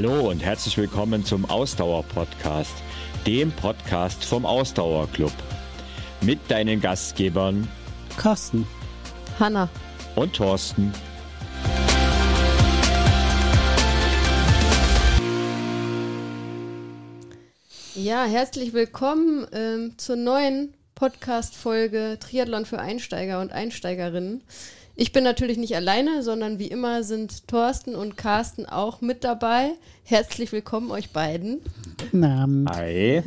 Hallo und herzlich willkommen zum Ausdauer-Podcast, dem Podcast vom Ausdauerclub. Mit deinen Gastgebern Carsten, Hanna und Thorsten. Ja, herzlich willkommen ähm, zur neuen Podcast-Folge Triathlon für Einsteiger und Einsteigerinnen. Ich bin natürlich nicht alleine, sondern wie immer sind Thorsten und Carsten auch mit dabei. Herzlich willkommen euch beiden. Guten Abend. Hi.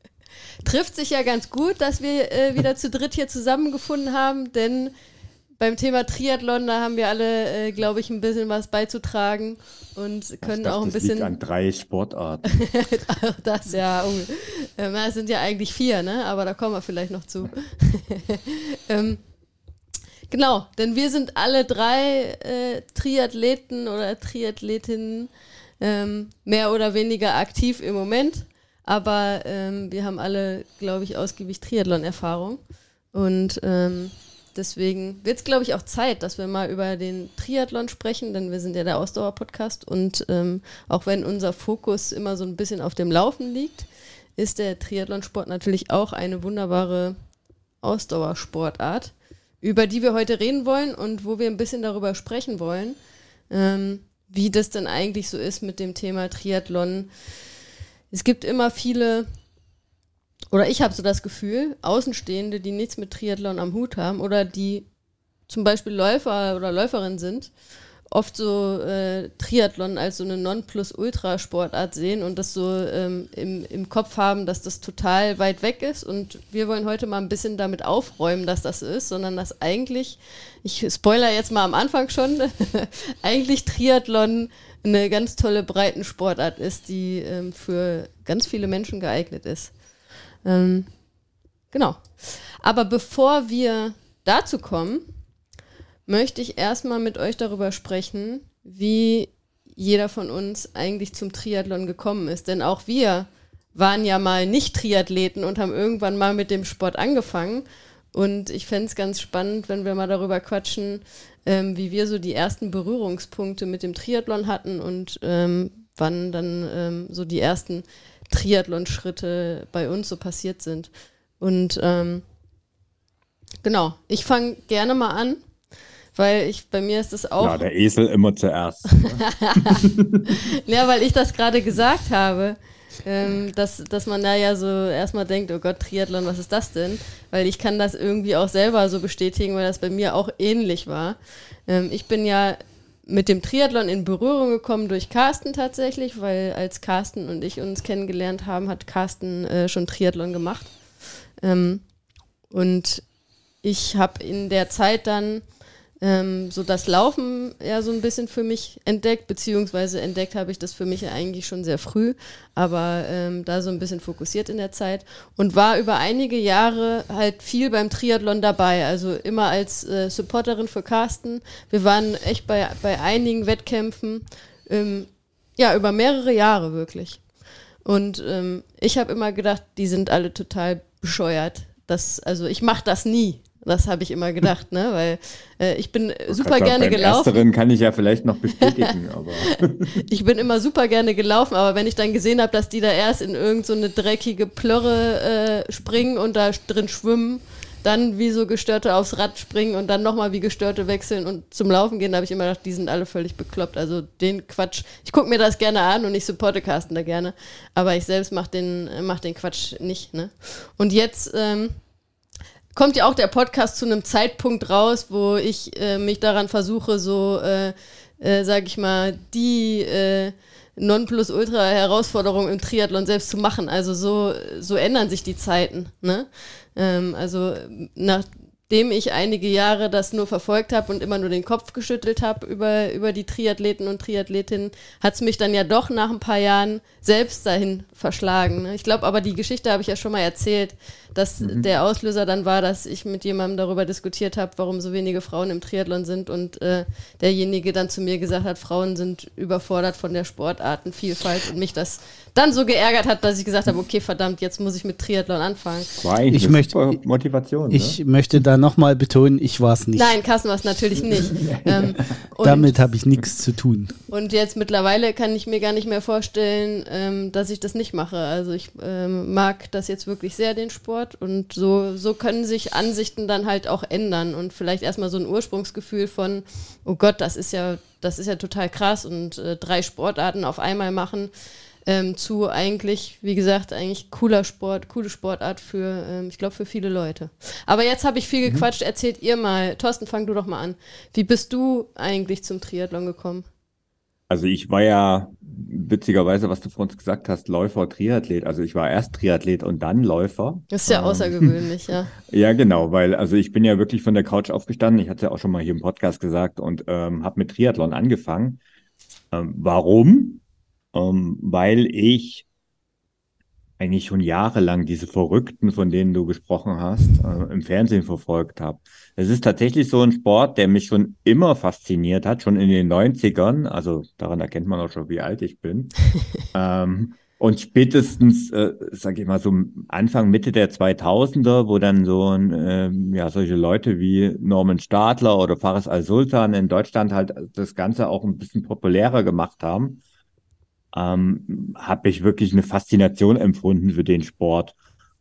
Trifft sich ja ganz gut, dass wir äh, wieder zu dritt hier zusammengefunden haben, denn beim Thema Triathlon, da haben wir alle, äh, glaube ich, ein bisschen was beizutragen und können dachte, auch ein das bisschen. Liegt an drei Sportarten. Auch das, ja. Ähm, es sind ja eigentlich vier, ne? Aber da kommen wir vielleicht noch zu. ähm, genau, denn wir sind alle drei äh, Triathleten oder Triathletinnen ähm, mehr oder weniger aktiv im Moment. Aber ähm, wir haben alle, glaube ich, ausgiebig Triathlon-Erfahrung. Und ähm, deswegen wird es, glaube ich, auch Zeit, dass wir mal über den Triathlon sprechen, denn wir sind ja der Ausdauer-Podcast. Und ähm, auch wenn unser Fokus immer so ein bisschen auf dem Laufen liegt, ist der Triathlonsport natürlich auch eine wunderbare Ausdauersportart, über die wir heute reden wollen und wo wir ein bisschen darüber sprechen wollen, ähm, wie das denn eigentlich so ist mit dem Thema Triathlon. Es gibt immer viele, oder ich habe so das Gefühl, Außenstehende, die nichts mit Triathlon am Hut haben oder die zum Beispiel Läufer oder Läuferin sind, oft so äh, Triathlon als so eine Nonplusultra-Sportart sehen und das so ähm, im, im Kopf haben, dass das total weit weg ist. Und wir wollen heute mal ein bisschen damit aufräumen, dass das ist, sondern dass eigentlich, ich spoiler jetzt mal am Anfang schon, eigentlich Triathlon eine ganz tolle Breitensportart ist, die ähm, für ganz viele Menschen geeignet ist. Ähm, genau. Aber bevor wir dazu kommen, möchte ich erstmal mit euch darüber sprechen, wie jeder von uns eigentlich zum Triathlon gekommen ist. Denn auch wir waren ja mal nicht Triathleten und haben irgendwann mal mit dem Sport angefangen. Und ich fände es ganz spannend, wenn wir mal darüber quatschen, ähm, wie wir so die ersten Berührungspunkte mit dem Triathlon hatten und ähm, wann dann ähm, so die ersten Triathlon-Schritte bei uns so passiert sind. Und ähm, genau, ich fange gerne mal an, weil ich bei mir ist es auch. Ja, der Esel immer zuerst. ja, weil ich das gerade gesagt habe. Ähm, dass, dass man da ja so erstmal denkt, oh Gott, Triathlon, was ist das denn? Weil ich kann das irgendwie auch selber so bestätigen, weil das bei mir auch ähnlich war. Ähm, ich bin ja mit dem Triathlon in Berührung gekommen durch Carsten tatsächlich, weil als Carsten und ich uns kennengelernt haben, hat Carsten äh, schon Triathlon gemacht. Ähm, und ich habe in der Zeit dann ähm, so das Laufen ja so ein bisschen für mich entdeckt, beziehungsweise entdeckt habe ich das für mich eigentlich schon sehr früh, aber ähm, da so ein bisschen fokussiert in der Zeit und war über einige Jahre halt viel beim Triathlon dabei, also immer als äh, Supporterin für Carsten. Wir waren echt bei, bei einigen Wettkämpfen, ähm, ja, über mehrere Jahre wirklich. Und ähm, ich habe immer gedacht, die sind alle total bescheuert. Das, also ich mache das nie. Das habe ich immer gedacht, ne? Weil äh, ich bin super Gerade gerne beim gelaufen. Ersteren kann ich ja vielleicht noch bestätigen, aber Ich bin immer super gerne gelaufen, aber wenn ich dann gesehen habe, dass die da erst in irgend so eine dreckige Plörre äh, springen und da drin schwimmen, dann wie so Gestörte aufs Rad springen und dann nochmal wie Gestörte wechseln und zum Laufen gehen, da habe ich immer gedacht, die sind alle völlig bekloppt. Also den Quatsch, ich gucke mir das gerne an und ich supporte Carsten da gerne, aber ich selbst mache den, mach den Quatsch nicht. Ne? Und jetzt ähm, kommt ja auch der Podcast zu einem Zeitpunkt raus, wo ich äh, mich daran versuche, so, äh, äh, sag ich mal, die äh, Nonplusultra-Herausforderung im Triathlon selbst zu machen. Also so, so ändern sich die Zeiten. Ne? Ähm, also nachdem ich einige Jahre das nur verfolgt habe und immer nur den Kopf geschüttelt habe über, über die Triathleten und Triathletinnen, hat es mich dann ja doch nach ein paar Jahren selbst dahin verschlagen. Ne? Ich glaube aber, die Geschichte habe ich ja schon mal erzählt, dass mhm. der Auslöser dann war, dass ich mit jemandem darüber diskutiert habe, warum so wenige Frauen im Triathlon sind und äh, derjenige dann zu mir gesagt hat, Frauen sind überfordert von der Sportartenvielfalt und mich das dann so geärgert hat, dass ich gesagt habe, okay, verdammt, jetzt muss ich mit Triathlon anfangen. War ich möchte, Motivation. Ich ne? möchte da nochmal betonen, ich war es nicht. Nein, Carsten war es natürlich nicht. ähm, Damit habe ich nichts zu tun. Und jetzt mittlerweile kann ich mir gar nicht mehr vorstellen, ähm, dass ich das nicht mache. Also ich ähm, mag das jetzt wirklich sehr, den Sport. Und so, so können sich Ansichten dann halt auch ändern. Und vielleicht erstmal so ein Ursprungsgefühl von, oh Gott, das ist ja, das ist ja total krass und äh, drei Sportarten auf einmal machen ähm, zu eigentlich, wie gesagt, eigentlich cooler Sport, coole Sportart für, ähm, ich glaube, für viele Leute. Aber jetzt habe ich viel mhm. gequatscht. Mhm. Erzählt ihr mal, Thorsten, fang du doch mal an. Wie bist du eigentlich zum Triathlon gekommen? Also ich war ja witzigerweise, was du vor uns gesagt hast, Läufer, Triathlet. Also ich war erst Triathlet und dann Läufer. Das ist ja ähm, außergewöhnlich, ja. Ja, genau, weil also ich bin ja wirklich von der Couch aufgestanden. Ich hatte es ja auch schon mal hier im Podcast gesagt und ähm, habe mit Triathlon angefangen. Ähm, warum? ähm, weil ich eigentlich schon jahrelang diese Verrückten, von denen du gesprochen hast, äh, im Fernsehen verfolgt habe. Es ist tatsächlich so ein Sport, der mich schon immer fasziniert hat, schon in den 90ern. Also daran erkennt man auch schon, wie alt ich bin. ähm, und spätestens, äh, sag ich mal, so Anfang, Mitte der 2000er, wo dann so ein, äh, ja, solche Leute wie Norman Stadler oder Faris Al-Sultan in Deutschland halt das Ganze auch ein bisschen populärer gemacht haben ähm, habe ich wirklich eine Faszination empfunden für den Sport.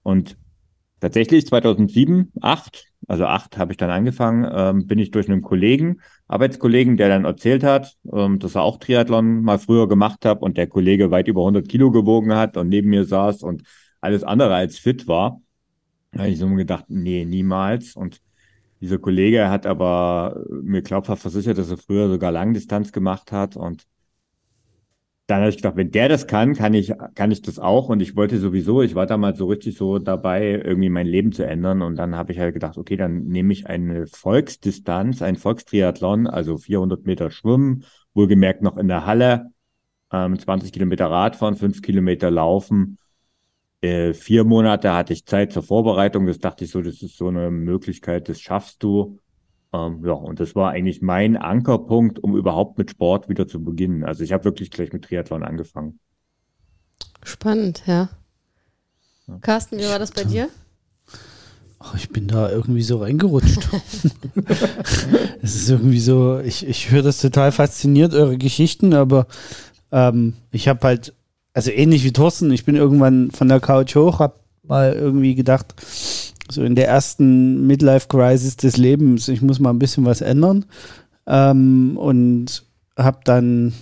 Und tatsächlich 2007, 8, also 8 habe ich dann angefangen, ähm, bin ich durch einen Kollegen, Arbeitskollegen, der dann erzählt hat, ähm, dass er auch Triathlon mal früher gemacht hat und der Kollege weit über 100 Kilo gewogen hat und neben mir saß und alles andere als fit war. Da habe ich so gedacht, nee, niemals. Und dieser Kollege hat aber mir glaubhaft versichert, dass er früher sogar Langdistanz gemacht hat und dann habe ich gedacht, wenn der das kann, kann ich, kann ich das auch. Und ich wollte sowieso, ich war damals so richtig so dabei, irgendwie mein Leben zu ändern. Und dann habe ich halt gedacht, okay, dann nehme ich eine Volksdistanz, ein Volkstriathlon, also 400 Meter Schwimmen, wohlgemerkt noch in der Halle, ähm, 20 Kilometer Radfahren, 5 Kilometer Laufen. Äh, vier Monate hatte ich Zeit zur Vorbereitung. Das dachte ich so, das ist so eine Möglichkeit, das schaffst du. Ähm, ja, und das war eigentlich mein Ankerpunkt, um überhaupt mit Sport wieder zu beginnen. Also ich habe wirklich gleich mit Triathlon angefangen. Spannend, ja. ja. Carsten, wie war das bei dir? Ach, ich bin da irgendwie so reingerutscht. es ist irgendwie so, ich, ich höre das total fasziniert, eure Geschichten, aber ähm, ich habe halt, also ähnlich wie Thorsten, ich bin irgendwann von der Couch hoch, habe mal irgendwie gedacht, so in der ersten Midlife-Crisis des Lebens, ich muss mal ein bisschen was ändern. Ähm, und habe dann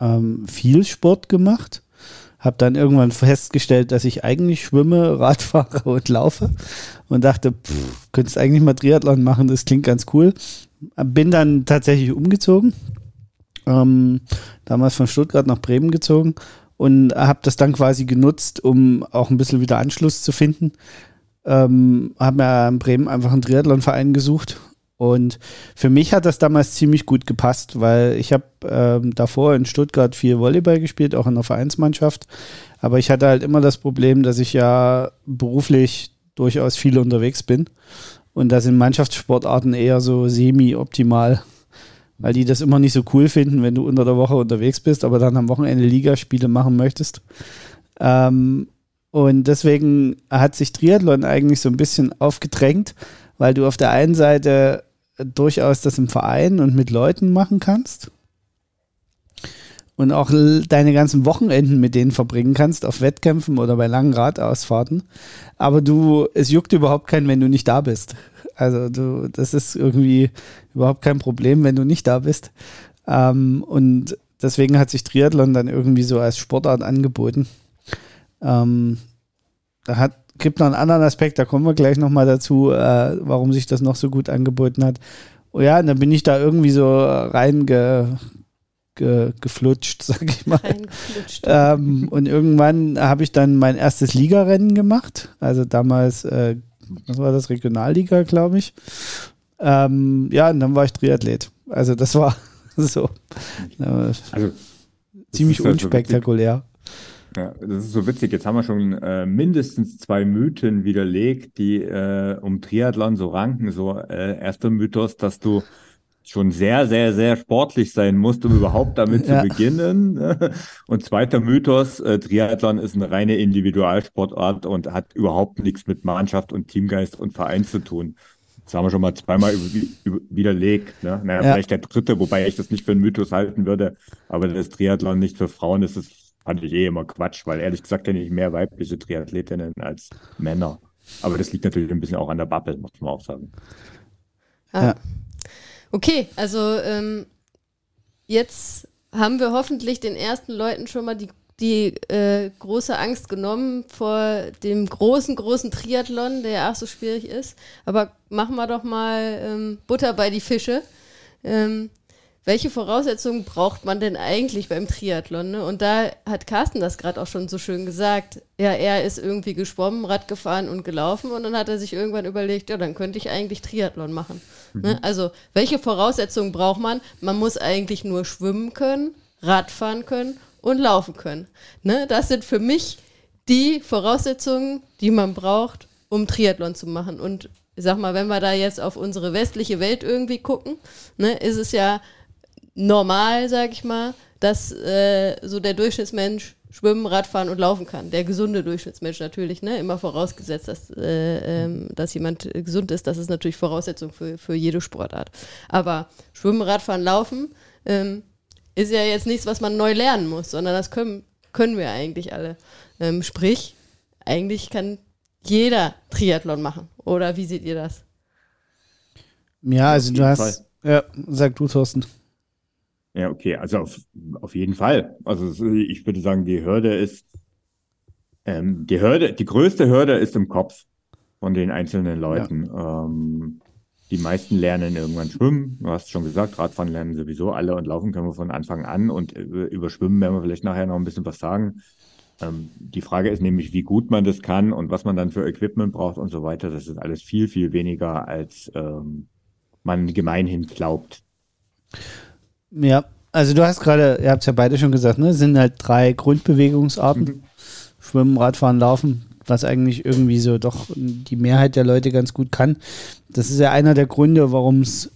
ähm, viel Sport gemacht. Habe dann irgendwann festgestellt, dass ich eigentlich schwimme, Radfahre und laufe. Und dachte, pff, könntest eigentlich mal Triathlon machen, das klingt ganz cool. Bin dann tatsächlich umgezogen. Ähm, damals von Stuttgart nach Bremen gezogen und habe das dann quasi genutzt, um auch ein bisschen wieder Anschluss zu finden. Ähm, habe mir in Bremen einfach einen Triathlonverein gesucht. Und für mich hat das damals ziemlich gut gepasst, weil ich habe ähm, davor in Stuttgart viel Volleyball gespielt, auch in der Vereinsmannschaft. Aber ich hatte halt immer das Problem, dass ich ja beruflich durchaus viel unterwegs bin. Und das sind Mannschaftssportarten eher so semi-optimal, weil die das immer nicht so cool finden, wenn du unter der Woche unterwegs bist, aber dann am Wochenende Ligaspiele machen möchtest. Ähm, und deswegen hat sich Triathlon eigentlich so ein bisschen aufgedrängt, weil du auf der einen Seite durchaus das im Verein und mit Leuten machen kannst und auch deine ganzen Wochenenden mit denen verbringen kannst, auf Wettkämpfen oder bei langen Radausfahrten. Aber du, es juckt überhaupt keinen, wenn du nicht da bist. Also du, das ist irgendwie überhaupt kein Problem, wenn du nicht da bist. Ähm, und deswegen hat sich Triathlon dann irgendwie so als Sportart angeboten. Ähm, da hat, gibt noch einen anderen Aspekt, da kommen wir gleich nochmal dazu, äh, warum sich das noch so gut angeboten hat. Oh ja, und dann bin ich da irgendwie so reingeflutscht, ge, geflutscht, sag ich mal. Ähm, und irgendwann habe ich dann mein erstes Ligarennen gemacht. Also damals, äh, was war das, Regionalliga, glaube ich. Ähm, ja, und dann war ich Triathlet. Also das war so. also, ziemlich unspektakulär. Ja, das ist so witzig. Jetzt haben wir schon äh, mindestens zwei Mythen widerlegt, die äh, um Triathlon so ranken. So äh, erster Mythos, dass du schon sehr, sehr, sehr sportlich sein musst, um überhaupt damit ja. zu beginnen. Und zweiter Mythos, äh, Triathlon ist eine reine Individualsportart und hat überhaupt nichts mit Mannschaft und Teamgeist und Verein zu tun. Das haben wir schon mal zweimal widerlegt. Ne? Naja, ja. vielleicht der dritte, wobei ich das nicht für einen Mythos halten würde, aber das Triathlon nicht für Frauen ist es fand ich eh immer Quatsch, weil ehrlich gesagt kenne ich mehr weibliche Triathletinnen als Männer. Aber das liegt natürlich ein bisschen auch an der Bubble, muss man auch sagen. Ah. Ja. Okay, also ähm, jetzt haben wir hoffentlich den ersten Leuten schon mal die, die äh, große Angst genommen vor dem großen, großen Triathlon, der ja auch so schwierig ist. Aber machen wir doch mal ähm, Butter bei die Fische. Ähm, welche Voraussetzungen braucht man denn eigentlich beim Triathlon? Ne? Und da hat Carsten das gerade auch schon so schön gesagt. Ja, er ist irgendwie geschwommen, Rad gefahren und gelaufen und dann hat er sich irgendwann überlegt, ja, dann könnte ich eigentlich Triathlon machen. Ne? Mhm. Ne? Also, welche Voraussetzungen braucht man? Man muss eigentlich nur schwimmen können, Radfahren können und laufen können. Ne? Das sind für mich die Voraussetzungen, die man braucht, um Triathlon zu machen. Und ich sag mal, wenn wir da jetzt auf unsere westliche Welt irgendwie gucken, ne, ist es ja normal, sag ich mal, dass äh, so der Durchschnittsmensch schwimmen, Radfahren und laufen kann. Der gesunde Durchschnittsmensch natürlich, ne? Immer vorausgesetzt, dass, äh, ähm, dass jemand gesund ist. Das ist natürlich Voraussetzung für, für jede Sportart. Aber Schwimmen, Radfahren, Laufen ähm, ist ja jetzt nichts, was man neu lernen muss, sondern das können, können wir eigentlich alle. Ähm, sprich, eigentlich kann jeder Triathlon machen. Oder wie seht ihr das? Ja, also du hast. Fall. Ja, sag du, Thorsten. Ja, okay, also auf, auf jeden Fall. Also ich würde sagen, die Hürde ist, ähm, die Hürde, die größte Hürde ist im Kopf von den einzelnen Leuten. Ja. Ähm, die meisten lernen irgendwann schwimmen. Du hast schon gesagt, Radfahren lernen sowieso alle und laufen können wir von Anfang an. Und über Schwimmen werden wir vielleicht nachher noch ein bisschen was sagen. Ähm, die Frage ist nämlich, wie gut man das kann und was man dann für Equipment braucht und so weiter. Das ist alles viel, viel weniger, als ähm, man gemeinhin glaubt. Ja, also du hast gerade, ihr habt es ja beide schon gesagt, ne, sind halt drei Grundbewegungsarten. Mhm. Schwimmen, Radfahren, Laufen, was eigentlich irgendwie so doch die Mehrheit der Leute ganz gut kann. Das ist ja einer der Gründe, warum's,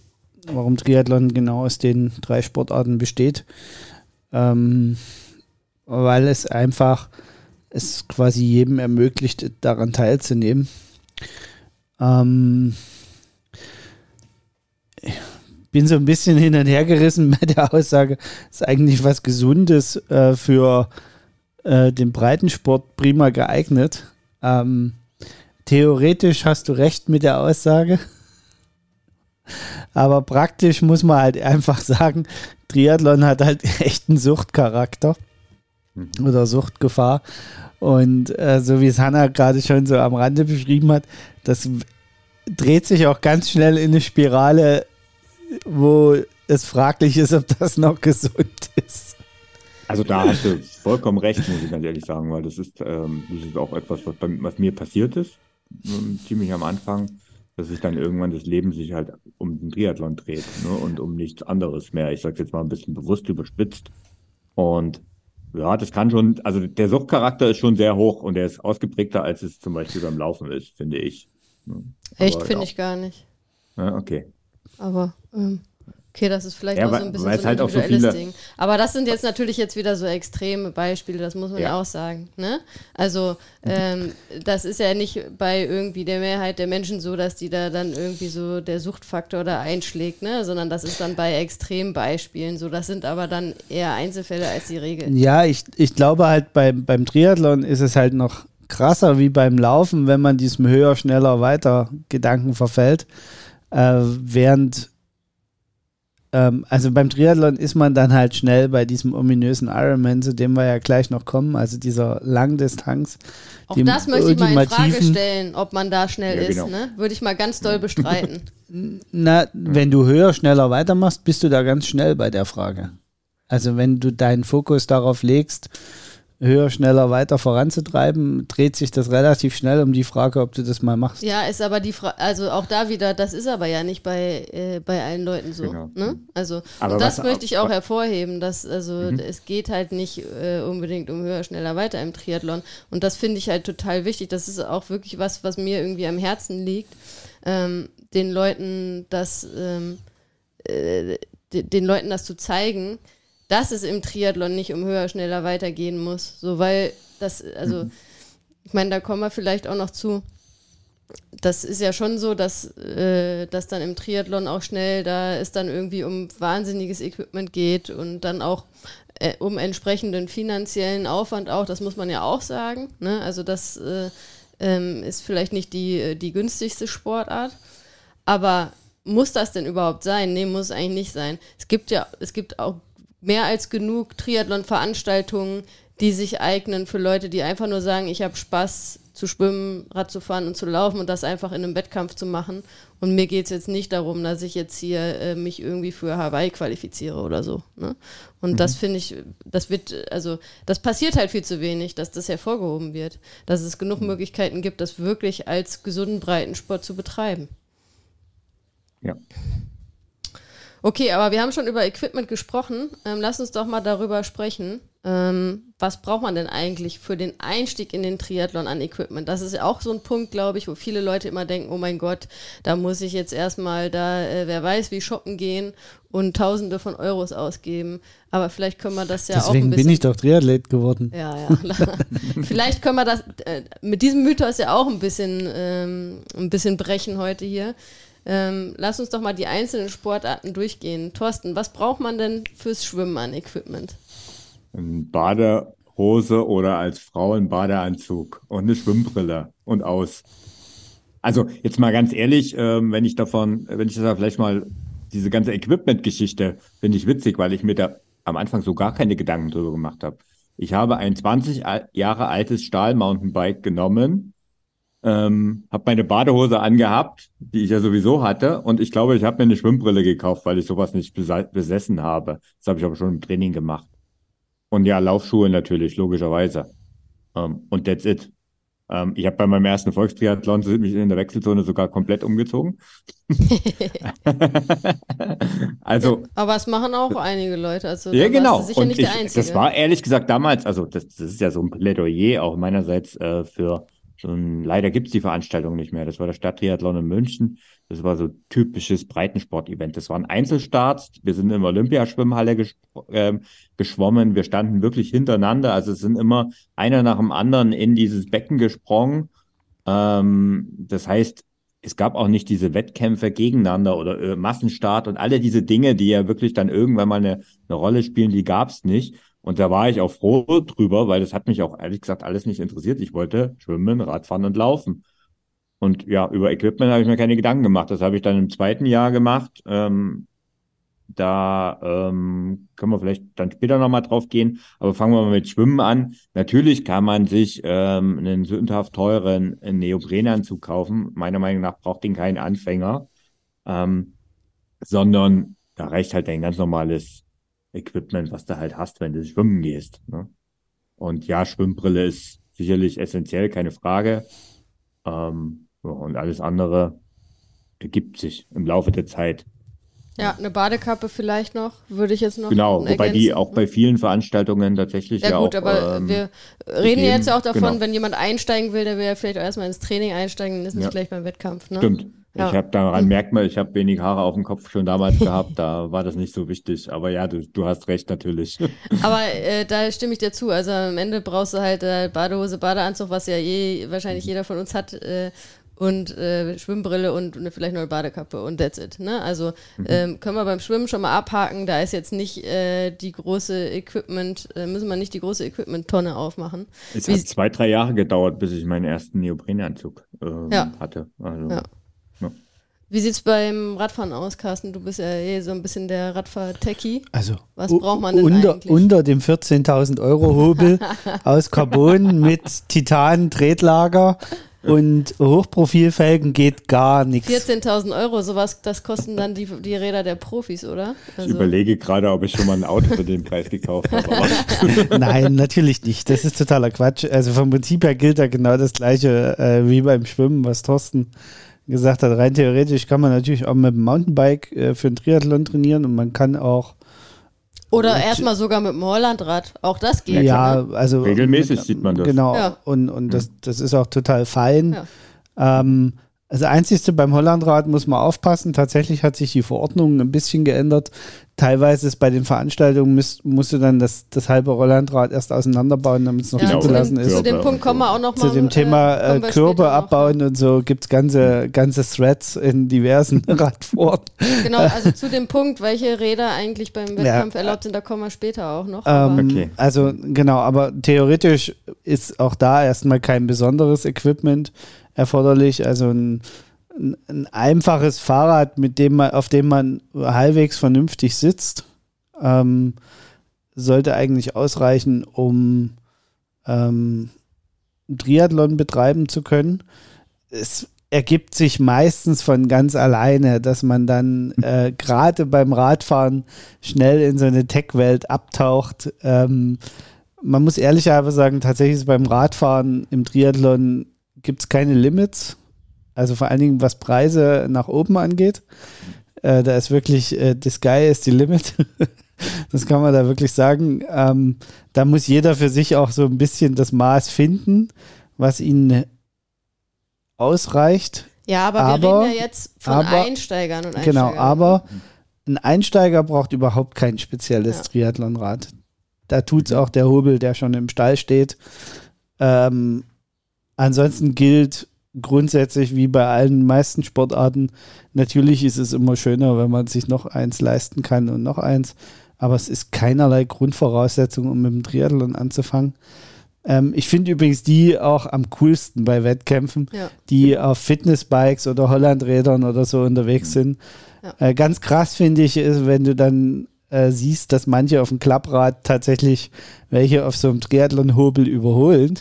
warum Triathlon genau aus den drei Sportarten besteht. Ähm, weil es einfach es quasi jedem ermöglicht, daran teilzunehmen. Ähm, bin so ein bisschen hin und her gerissen mit der Aussage, ist eigentlich was Gesundes äh, für äh, den Breitensport prima geeignet. Ähm, theoretisch hast du recht mit der Aussage. Aber praktisch muss man halt einfach sagen, Triathlon hat halt echt einen Suchtcharakter mhm. oder Suchtgefahr. Und äh, so wie es Hanna gerade schon so am Rande beschrieben hat, das dreht sich auch ganz schnell in eine Spirale wo es fraglich ist, ob das noch gesund ist. Also da hast du vollkommen recht, muss ich ganz ehrlich sagen, weil das ist, ähm, das ist auch etwas, was, bei, was mir passiert ist, ähm, ziemlich am Anfang, dass sich dann irgendwann das Leben sich halt um den Triathlon dreht ne, und um nichts anderes mehr. Ich sage jetzt mal ein bisschen bewusst überspitzt. Und ja, das kann schon, also der Suchtcharakter ist schon sehr hoch und der ist ausgeprägter, als es zum Beispiel beim Laufen ist, finde ich. Ne. Echt, finde ich gar nicht. Ja, okay. Aber okay, das ist vielleicht ja, auch so ein bisschen so ein halt individuelles so Ding. Aber das sind jetzt natürlich jetzt wieder so extreme Beispiele, das muss man ja, auch sagen. Ne? Also ähm, das ist ja nicht bei irgendwie der Mehrheit der Menschen so, dass die da dann irgendwie so der Suchtfaktor da einschlägt, ne? sondern das ist dann bei Extrembeispielen so. Das sind aber dann eher Einzelfälle als die Regel. Ja, ich, ich glaube halt beim, beim Triathlon ist es halt noch krasser wie beim Laufen, wenn man diesem höher, schneller, weiter Gedanken verfällt. Äh, während, ähm, also beim Triathlon ist man dann halt schnell bei diesem ominösen Ironman, zu dem wir ja gleich noch kommen, also dieser Langdistanz. Auch das möchte ich mal in Frage stellen, ob man da schnell ja, genau. ist, ne? Würde ich mal ganz doll bestreiten. Na, wenn du höher, schneller weitermachst, bist du da ganz schnell bei der Frage. Also wenn du deinen Fokus darauf legst, höher, schneller, weiter voranzutreiben, dreht sich das relativ schnell um die Frage, ob du das mal machst. Ja, ist aber die Frage, also auch da wieder, das ist aber ja nicht bei, äh, bei allen Leuten so. Genau. Ne? Also, das was- möchte ich auch hervorheben, dass also es geht halt nicht äh, unbedingt um höher, schneller, weiter im Triathlon. Und das finde ich halt total wichtig. Das ist auch wirklich was, was mir irgendwie am Herzen liegt, ähm, den Leuten das, ähm, äh, de- den Leuten das zu zeigen, dass es im Triathlon nicht um höher, schneller weitergehen muss. So, weil das, also, ich meine, da kommen wir vielleicht auch noch zu. Das ist ja schon so, dass, äh, dass dann im Triathlon auch schnell, da es dann irgendwie um wahnsinniges Equipment geht und dann auch äh, um entsprechenden finanziellen Aufwand auch, das muss man ja auch sagen. Ne? Also das äh, ähm, ist vielleicht nicht die, äh, die günstigste Sportart. Aber muss das denn überhaupt sein? Nee, muss es eigentlich nicht sein. Es gibt ja, es gibt auch mehr als genug Triathlon-Veranstaltungen, die sich eignen für Leute, die einfach nur sagen, ich habe Spaß zu schwimmen, Rad zu fahren und zu laufen und das einfach in einem Wettkampf zu machen. Und mir geht es jetzt nicht darum, dass ich jetzt hier äh, mich irgendwie für Hawaii qualifiziere oder so. Ne? Und das finde ich, das wird, also das passiert halt viel zu wenig, dass das hervorgehoben wird. Dass es genug Möglichkeiten gibt, das wirklich als gesunden Breitensport zu betreiben. Ja. Okay, aber wir haben schon über Equipment gesprochen. Ähm, lass uns doch mal darüber sprechen. Ähm, was braucht man denn eigentlich für den Einstieg in den Triathlon an Equipment? Das ist ja auch so ein Punkt, glaube ich, wo viele Leute immer denken, oh mein Gott, da muss ich jetzt erstmal da, äh, wer weiß, wie shoppen gehen und Tausende von Euros ausgeben. Aber vielleicht können wir das ja auch ein Deswegen bin ich doch Triathlet geworden. ja, ja. Vielleicht können wir das äh, mit diesem Mythos ja auch ein bisschen, ähm, ein bisschen brechen heute hier. Ähm, lass uns doch mal die einzelnen Sportarten durchgehen. Thorsten, was braucht man denn fürs Schwimmen an Equipment? Eine Badehose oder als Frau ein Badeanzug und eine Schwimmbrille und aus. Also jetzt mal ganz ehrlich, ähm, wenn ich davon, wenn ich das da vielleicht mal, diese ganze Equipment-Geschichte finde ich witzig, weil ich mir da am Anfang so gar keine Gedanken drüber gemacht habe. Ich habe ein 20 al- Jahre altes Stahl-Mountainbike genommen, ähm, habe meine Badehose angehabt, die ich ja sowieso hatte, und ich glaube, ich habe mir eine Schwimmbrille gekauft, weil ich sowas nicht besessen habe. Das habe ich aber schon im Training gemacht. Und ja, Laufschuhe natürlich, logischerweise. Ähm, und that's it. Ähm, ich habe bei meinem ersten Volkstriathlon sind mich in der Wechselzone sogar komplett umgezogen. also, Aber es machen auch einige Leute. Also ja, genau. Und nicht ich, das war ehrlich gesagt damals, also das, das ist ja so ein Plädoyer auch meinerseits äh, für ein, leider gibt es die Veranstaltung nicht mehr. Das war der Stadttriathlon in München. Das war so typisches Breitensport-Event. Das waren Einzelstarts. Wir sind in der Olympiaschwimmhalle gesch ähm, geschwommen. Wir standen wirklich hintereinander. Also es sind immer einer nach dem anderen in dieses Becken gesprungen. Ähm, das heißt, es gab auch nicht diese Wettkämpfe gegeneinander oder äh, Massenstart und alle diese Dinge, die ja wirklich dann irgendwann mal eine, eine Rolle spielen, die gab es nicht. Und da war ich auch froh drüber, weil das hat mich auch ehrlich gesagt alles nicht interessiert. Ich wollte schwimmen, Radfahren und laufen. Und ja, über Equipment habe ich mir keine Gedanken gemacht. Das habe ich dann im zweiten Jahr gemacht. Ähm, da ähm, können wir vielleicht dann später nochmal drauf gehen. Aber fangen wir mal mit Schwimmen an. Natürlich kann man sich ähm, einen sündhaft teuren Neoprenanzug kaufen. Meiner Meinung nach braucht den kein Anfänger, ähm, sondern da reicht halt ein ganz normales Equipment, was du halt hast, wenn du schwimmen gehst. Ne? Und ja, Schwimmbrille ist sicherlich essentiell, keine Frage. Ähm, und alles andere ergibt sich im Laufe der Zeit. ja, eine Badekappe vielleicht noch, würde ich jetzt noch Genau, wobei die ergänzen. auch bei vielen Veranstaltungen tatsächlich ja, Ja gut, auch. aber ähm, wir reden ja jetzt auch davon, genau. wenn jemand einsteigen will, der will ja vielleicht auch erstmal ins Training einsteigen, dann ist nicht Ja. gleich beim Wettkampf. Ne? Stimmt. Ja. Ich habe daran merkt man, ich habe wenig Haare auf dem Kopf schon damals gehabt, da war das nicht so wichtig. Aber ja, du, du hast recht natürlich. Aber äh, da stimme ich dir zu. Also am Ende brauchst du halt äh, Badehose, Badeanzug, was ja Mhm. wahrscheinlich jeder von uns hat, äh, und äh, Schwimmbrille und eine, vielleicht noch eine Badekappe und that's it. Ne? Also Mhm. ähm, können wir beim Schwimmen schon mal abhaken. Da ist jetzt nicht äh, die große Equipment, äh, müssen wir nicht die große Equipment-Tonne aufmachen. Es Wie- hat zwei, drei Jahre gedauert, bis ich meinen ersten Neoprenanzug ähm, Ja. hatte. Also, Ja. Wie sieht's beim Radfahren aus, Carsten? Du bist ja eh so ein bisschen der Radfahr-Techie. Also Was braucht man denn unter, eigentlich? unter dem 14.000 Euro Hobel aus Carbon mit Titan-Tretlager und Hochprofilfelgen geht gar nichts. 14.000 Euro, sowas, das kosten dann die, die Räder der Profis, oder? Also. Ich überlege gerade, ob ich schon mal ein Auto für den Preis gekauft habe. Nein, natürlich nicht. Das ist totaler Quatsch. Also vom Prinzip her gilt da genau das Gleiche äh, wie beim Schwimmen, was Thorsten gesagt hat. Rein theoretisch kann man natürlich auch mit dem Mountainbike äh, für einen Triathlon trainieren und man kann auch oder erstmal sogar mit dem Hollandrad. Auch das geht. Ja, also. Regelmäßig sieht man das. Genau. Ja. Und, und das, das ist auch total fein. Ja. Ähm, also Einzigste beim Hollandrad muss man aufpassen. Tatsächlich hat sich die Verordnung ein bisschen geändert. Teilweise ist bei den Veranstaltungen müsst, musst du dann das, das halbe Hollandrad erst auseinanderbauen, damit es noch ja, zugelassen ist. Zu dem Punkt kommen wir auch noch mal. Zu dem Thema äh, Körbe abbauen noch. und so gibt es ganze, ganze Threads in diversen Radforen. Genau, also zu dem Punkt, welche Räder eigentlich beim Wettkampf ja. erlaubt sind, da kommen wir später auch noch. Ähm, okay. Also genau, aber theoretisch ist auch da erstmal kein besonderes Equipment erforderlich. Also ein, ein, einfaches Fahrrad, mit dem man, auf dem man halbwegs vernünftig sitzt, ähm, sollte eigentlich ausreichen, um ähm, Triathlon betreiben zu können. Es ergibt sich meistens von ganz alleine, dass man dann äh, gerade beim Radfahren schnell in so eine Tech-Welt abtaucht. Ähm, man muss ehrlicherweise sagen, tatsächlich ist beim Radfahren im Triathlon gibt es keine Limits. Also vor allen Dingen, was Preise nach oben angeht. Äh, da ist wirklich, äh, the sky is the limit. das kann man da wirklich sagen. Ähm, da muss jeder für sich auch so ein bisschen das Maß finden, was ihn ausreicht. Ja, aber, aber wir reden ja jetzt von aber, Einsteigern und Einsteigern. Genau, aber ein Einsteiger braucht überhaupt kein spezielles ja. Triathlonrad. Da tut es auch der Hobel, der schon im Stall steht. Ähm, Ansonsten gilt grundsätzlich wie bei allen meisten Sportarten, natürlich ist es immer schöner, wenn man sich noch eins leisten kann und noch eins, aber es ist keinerlei Grundvoraussetzung, um mit dem Triathlon anzufangen. Ähm, ich finde übrigens die auch am coolsten bei Wettkämpfen, ja. die auf Fitnessbikes oder Hollandrädern oder so unterwegs mhm. sind. Ja. Äh, ganz krass finde ich ist, wenn du dann äh, siehst, dass manche auf dem Klapprad tatsächlich welche auf so einem Triathlon-Hobel überholen.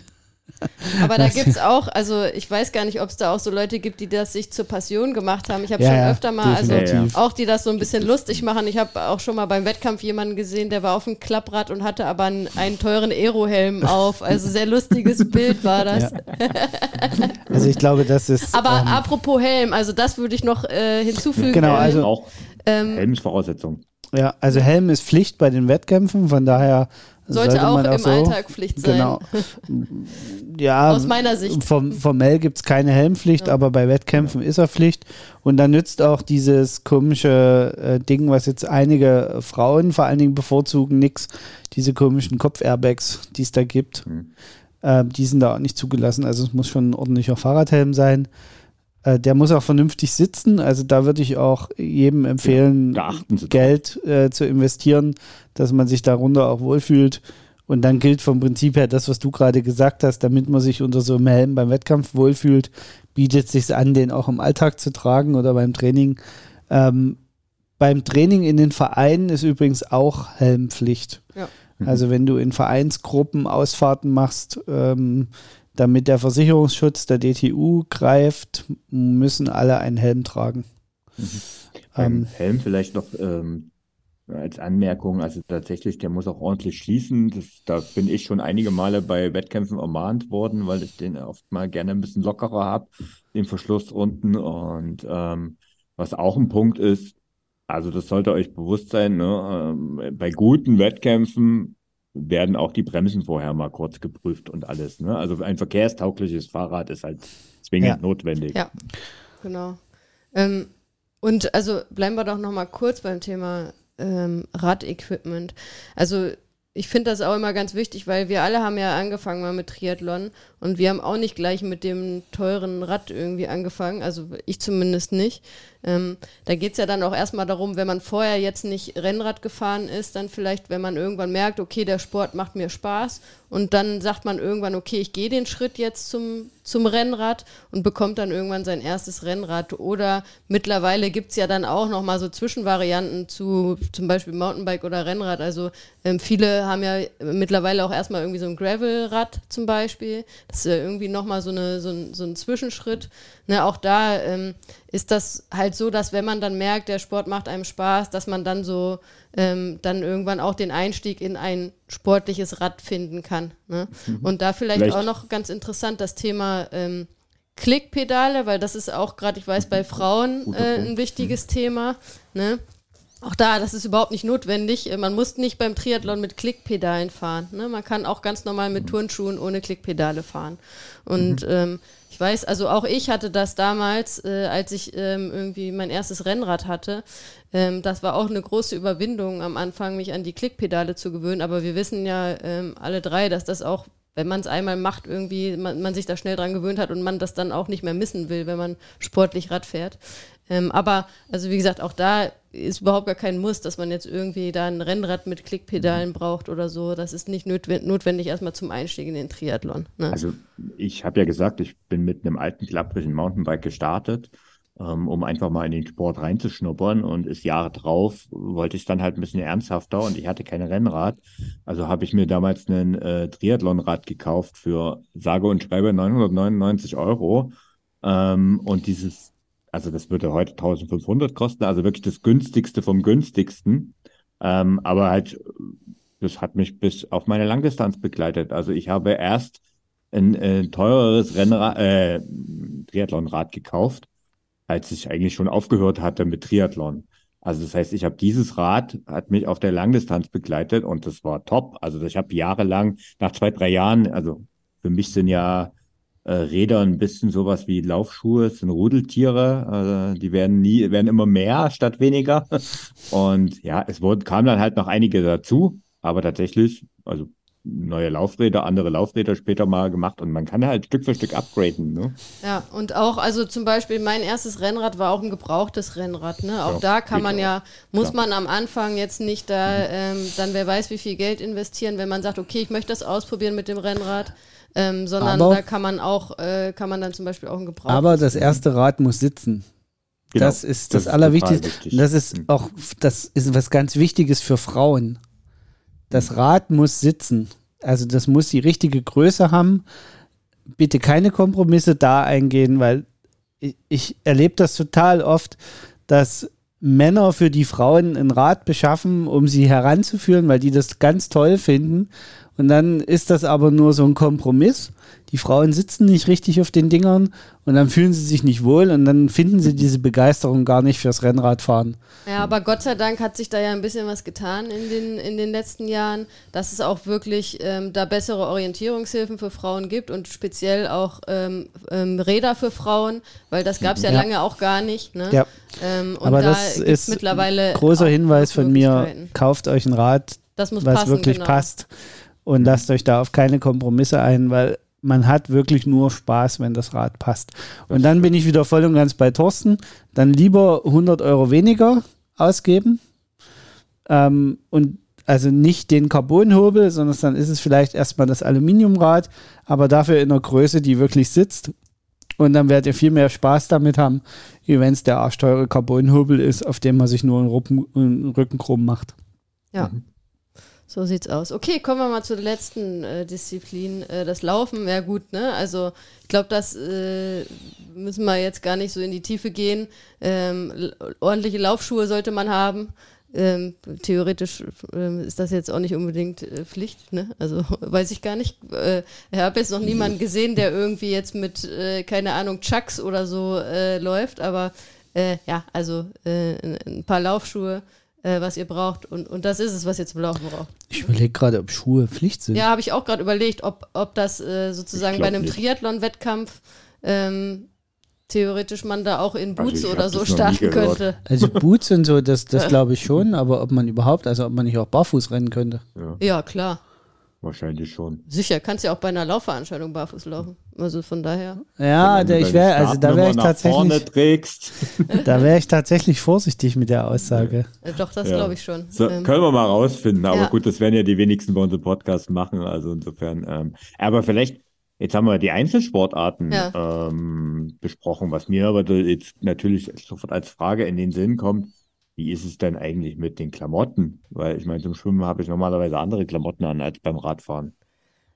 Aber da gibt es auch, also ich weiß gar nicht, ob es da auch so Leute gibt, die das sich zur Passion gemacht haben. Ich habe ja, schon öfter mal, also definitiv. also auch die das so ein bisschen lustig machen. Ich habe auch schon mal beim Wettkampf jemanden gesehen, der war auf dem Klapprad und hatte aber einen, einen teuren Aerohelm auf. Also sehr lustiges Bild war das. Ja. Also ich glaube, das ist. Aber ähm, apropos Helm, also das würde ich noch äh, hinzufügen. Genau, also auch ähm, Helm ist Voraussetzung. Ja, also Helm ist Pflicht bei den Wettkämpfen, von daher sollte, sollte auch, auch, im so, Alltag Pflicht sein. Genau. Ja, aus meiner Sicht. Vom, formell gibt es keine Helmpflicht, ja. aber bei Wettkämpfen ja. ist er Pflicht. Und dann nützt auch dieses komische äh, Ding, was jetzt einige Frauen vor allen Dingen bevorzugen, nichts. Diese komischen Kopf-Airbags, die es da gibt. Mhm. Äh, die sind da auch nicht zugelassen. Also es muss schon ein ordentlicher Fahrradhelm sein. Äh, der muss auch vernünftig sitzen. Also da würde ich auch jedem empfehlen, ja, Geld äh, zu investieren, dass man sich darunter auch wohlfühlt. Und dann gilt vom Prinzip her das, was du gerade gesagt hast, damit man sich unter so einem Helm beim Wettkampf wohlfühlt, bietet es sich an, den auch im Alltag zu tragen oder beim Training. Ähm, beim Training in den Vereinen ist übrigens auch Helmpflicht. Ja. Also wenn du in Vereinsgruppen Ausfahrten machst, ähm, damit der Versicherungsschutz der DTU greift, müssen alle einen Helm tragen. Mhm. Ähm, Helm vielleicht noch ähm, als Anmerkung, also tatsächlich, der muss auch ordentlich schließen. Das, da bin ich schon einige Male bei Wettkämpfen ermahnt worden, weil ich den oft mal gerne ein bisschen lockerer habe, den Verschluss unten. Und ähm, was auch ein Punkt ist, also das sollte euch bewusst sein, ne? ähm, bei guten Wettkämpfen werden auch die Bremsen vorher mal kurz geprüft und alles. Ne? Also ein verkehrstaugliches Fahrrad ist halt zwingend ja. notwendig. Ja, genau. Ähm, und also bleiben wir doch noch mal kurz beim Thema ähm, Radequipment. Also ich finde das auch immer ganz wichtig, weil wir alle haben ja angefangen mal mit Triathlon und wir haben auch nicht gleich mit dem teuren Rad irgendwie angefangen, also ich zumindest nicht. Ähm, da geht es ja dann auch erstmal darum, wenn man vorher jetzt nicht Rennrad gefahren ist, dann vielleicht, wenn man irgendwann merkt, okay, der Sport macht mir Spaß und dann sagt man irgendwann, okay, ich gehe den Schritt jetzt zum, zum Rennrad und bekommt dann irgendwann sein erstes Rennrad. Oder mittlerweile gibt es ja dann auch nochmal so Zwischenvarianten zu zum Beispiel Mountainbike oder Rennrad. Also ähm, viele viele haben ja mittlerweile auch erstmal irgendwie so ein Gravelrad zum Beispiel. Das ist ja irgendwie nochmal so, eine, so, ein, so ein Zwischenschritt. Ne, auch da ähm, ist das halt so, dass wenn man dann merkt, der Sport macht einem Spaß, dass man dann so ähm, dann irgendwann auch den Einstieg in ein sportliches Rad finden kann. Ne? Mhm. Und da vielleicht, vielleicht, auch noch ganz interessant das Thema ähm, Klickpedale, weil das ist auch gerade, ich weiß, bei Frauen äh, ein wichtiges mhm. Thema. Ne? Auch da, das ist überhaupt nicht notwendig. Man muss nicht beim Triathlon mit Klickpedalen fahren. Ne? Man kann auch ganz normal mit Turnschuhen ohne Klickpedale fahren. Und mhm. ähm, ich weiß, also auch ich hatte das damals, äh, als ich ähm, irgendwie mein erstes Rennrad hatte. Ähm, das war auch eine große Überwindung am Anfang, mich an die Klickpedale zu gewöhnen. Aber wir wissen ja ähm, alle drei, dass das auch wenn man es einmal macht, irgendwie man, man, sich da schnell dran gewöhnt hat und man das dann auch nicht mehr missen will, wenn man sportlich Rad fährt. Ähm, aber, also wie gesagt, auch da ist überhaupt gar kein Muss, dass man jetzt irgendwie da ein Rennrad mit Klickpedalen braucht oder so. Das ist nicht notwendig erstmal zum Einstieg in den Triathlon. Ne? Also ich habe ja gesagt, ich bin mit einem alten klapprigen Mountainbike gestartet ähm, um einfach mal in den Sport reinzuschnuppern. Und ist Jahre drauf, wollte ich dann halt ein bisschen ernsthafter und ich hatte kein Rennrad. Also habe ich mir damals ein äh, Triathlonrad gekauft für sage und schreibe 999 Euro. Ähm, und dieses, also das würde heute 1500 kosten, also wirklich das günstigste vom günstigsten. Ähm, aber halt, das hat mich bis auf meine Langdistanz begleitet. Also ich habe erst ein, ein äh, teureres Rennrad, äh, Triathlonrad gekauft als ich eigentlich schon aufgehört hatte mit Triathlon. Also das heißt, ich habe dieses Rad, hat mich auf der Langdistanz begleitet und das war top. Also ich habe jahrelang, nach zwei, drei Jahren, also für mich sind ja äh, Räder ein bisschen sowas wie Laufschuhe, es sind Rudeltiere, also die werden nie, werden immer mehr statt weniger. Und ja, es wurden, kamen dann halt noch einige dazu, aber tatsächlich, also neue Laufräder, andere Laufräder später mal gemacht und man kann halt Stück für Stück upgraden. Ne? Ja, und auch, also zum Beispiel mein erstes Rennrad war auch ein gebrauchtes Rennrad. Ne? Auch ja, da kann man ja, muss klar. man am Anfang jetzt nicht da, mhm. ähm, dann wer weiß, wie viel Geld investieren, wenn man sagt, okay, ich möchte das ausprobieren mit dem Rennrad. Ähm, sondern aber, da kann man auch, äh, kann man dann zum Beispiel auch ein gebrauchtes. Aber das erste Rad muss sitzen. Genau, das ist das, das Allerwichtigste. Das ist mhm. auch, das ist was ganz Wichtiges für Frauen. Das Rad muss sitzen. Also das muss die richtige Größe haben. Bitte keine Kompromisse da eingehen, weil ich, ich erlebe das total oft, dass Männer für die Frauen ein Rad beschaffen, um sie heranzuführen, weil die das ganz toll finden. Und dann ist das aber nur so ein Kompromiss die Frauen sitzen nicht richtig auf den Dingern und dann fühlen sie sich nicht wohl und dann finden sie diese Begeisterung gar nicht fürs Rennradfahren. Ja, aber Gott sei Dank hat sich da ja ein bisschen was getan in den, in den letzten Jahren, dass es auch wirklich ähm, da bessere Orientierungshilfen für Frauen gibt und speziell auch ähm, ähm, Räder für Frauen, weil das gab es ja, ja, lange auch gar nicht. Ne? Ja. Ähm, aber da das ist mittlerweile großer Hinweis von mir, kauft euch ein Rad, was passen, wirklich genau. passt und lasst euch da auf keine Kompromisse ein, weil man hat wirklich nur Spaß, wenn das Rad passt. Und dann bin ich wieder voll und ganz bei Thorsten. Dann lieber 100 Euro weniger ausgeben ähm, und also nicht den Carbonhobel, sondern dann ist es vielleicht erstmal das Aluminiumrad, aber dafür in einer Größe, die wirklich sitzt. Und dann werdet ihr viel mehr Spaß damit haben, wie wenn es der arschteure Carbonhobel ist, auf dem man sich nur einen, Rücken, einen Rücken krumm macht. Ja. Mhm. So sieht's aus. Okay, kommen wir mal zur letzten äh, Disziplin, äh, das Laufen. Ja gut, ne? Also ich glaube, das äh, müssen wir jetzt gar nicht so in die Tiefe gehen. Ähm, ordentliche Laufschuhe sollte man haben. Ähm, theoretisch ähm, ist das jetzt auch nicht unbedingt äh, Pflicht, ne? Also weiß ich gar nicht. Äh, ich habe jetzt noch niemanden gesehen, der irgendwie jetzt mit, äh, keine Ahnung, Chucks oder so äh, läuft, aber äh, ja, also äh, ein paar Laufschuhe äh, was ihr braucht. Und, und das ist es, was ihr zum Laufen braucht. Ich überlege gerade, ob Schuhe Pflicht sind. Ja, habe ich auch gerade überlegt, ob, ob das äh, sozusagen bei einem Triathlon-Wettkampf ähm, theoretisch man da auch in Boots also oder so starten könnte. Also Boots und so, das, das glaube ich schon, aber ob man überhaupt, also ob man nicht auch barfuß rennen könnte. Ja, ja klar. Wahrscheinlich schon. Sicher, kannst ja auch bei einer Laufveranstaltung barfuß laufen. Also von daher. Ja, der, ich wäre, also da wäre ich tatsächlich. Trägst. da wäre ich tatsächlich vorsichtig mit der Aussage. Ja. Doch, das ja. glaube ich schon. So, ähm. Können wir mal rausfinden, aber ja. gut, das werden ja die wenigsten bei unserem Podcast machen. Also insofern. Ähm, aber vielleicht, jetzt haben wir die Einzelsportarten ähm, besprochen, was mir aber jetzt natürlich sofort als Frage in den Sinn kommt. Wie ist es denn eigentlich mit den Klamotten? Weil ich meine, zum Schwimmen habe ich normalerweise andere Klamotten an als beim Radfahren.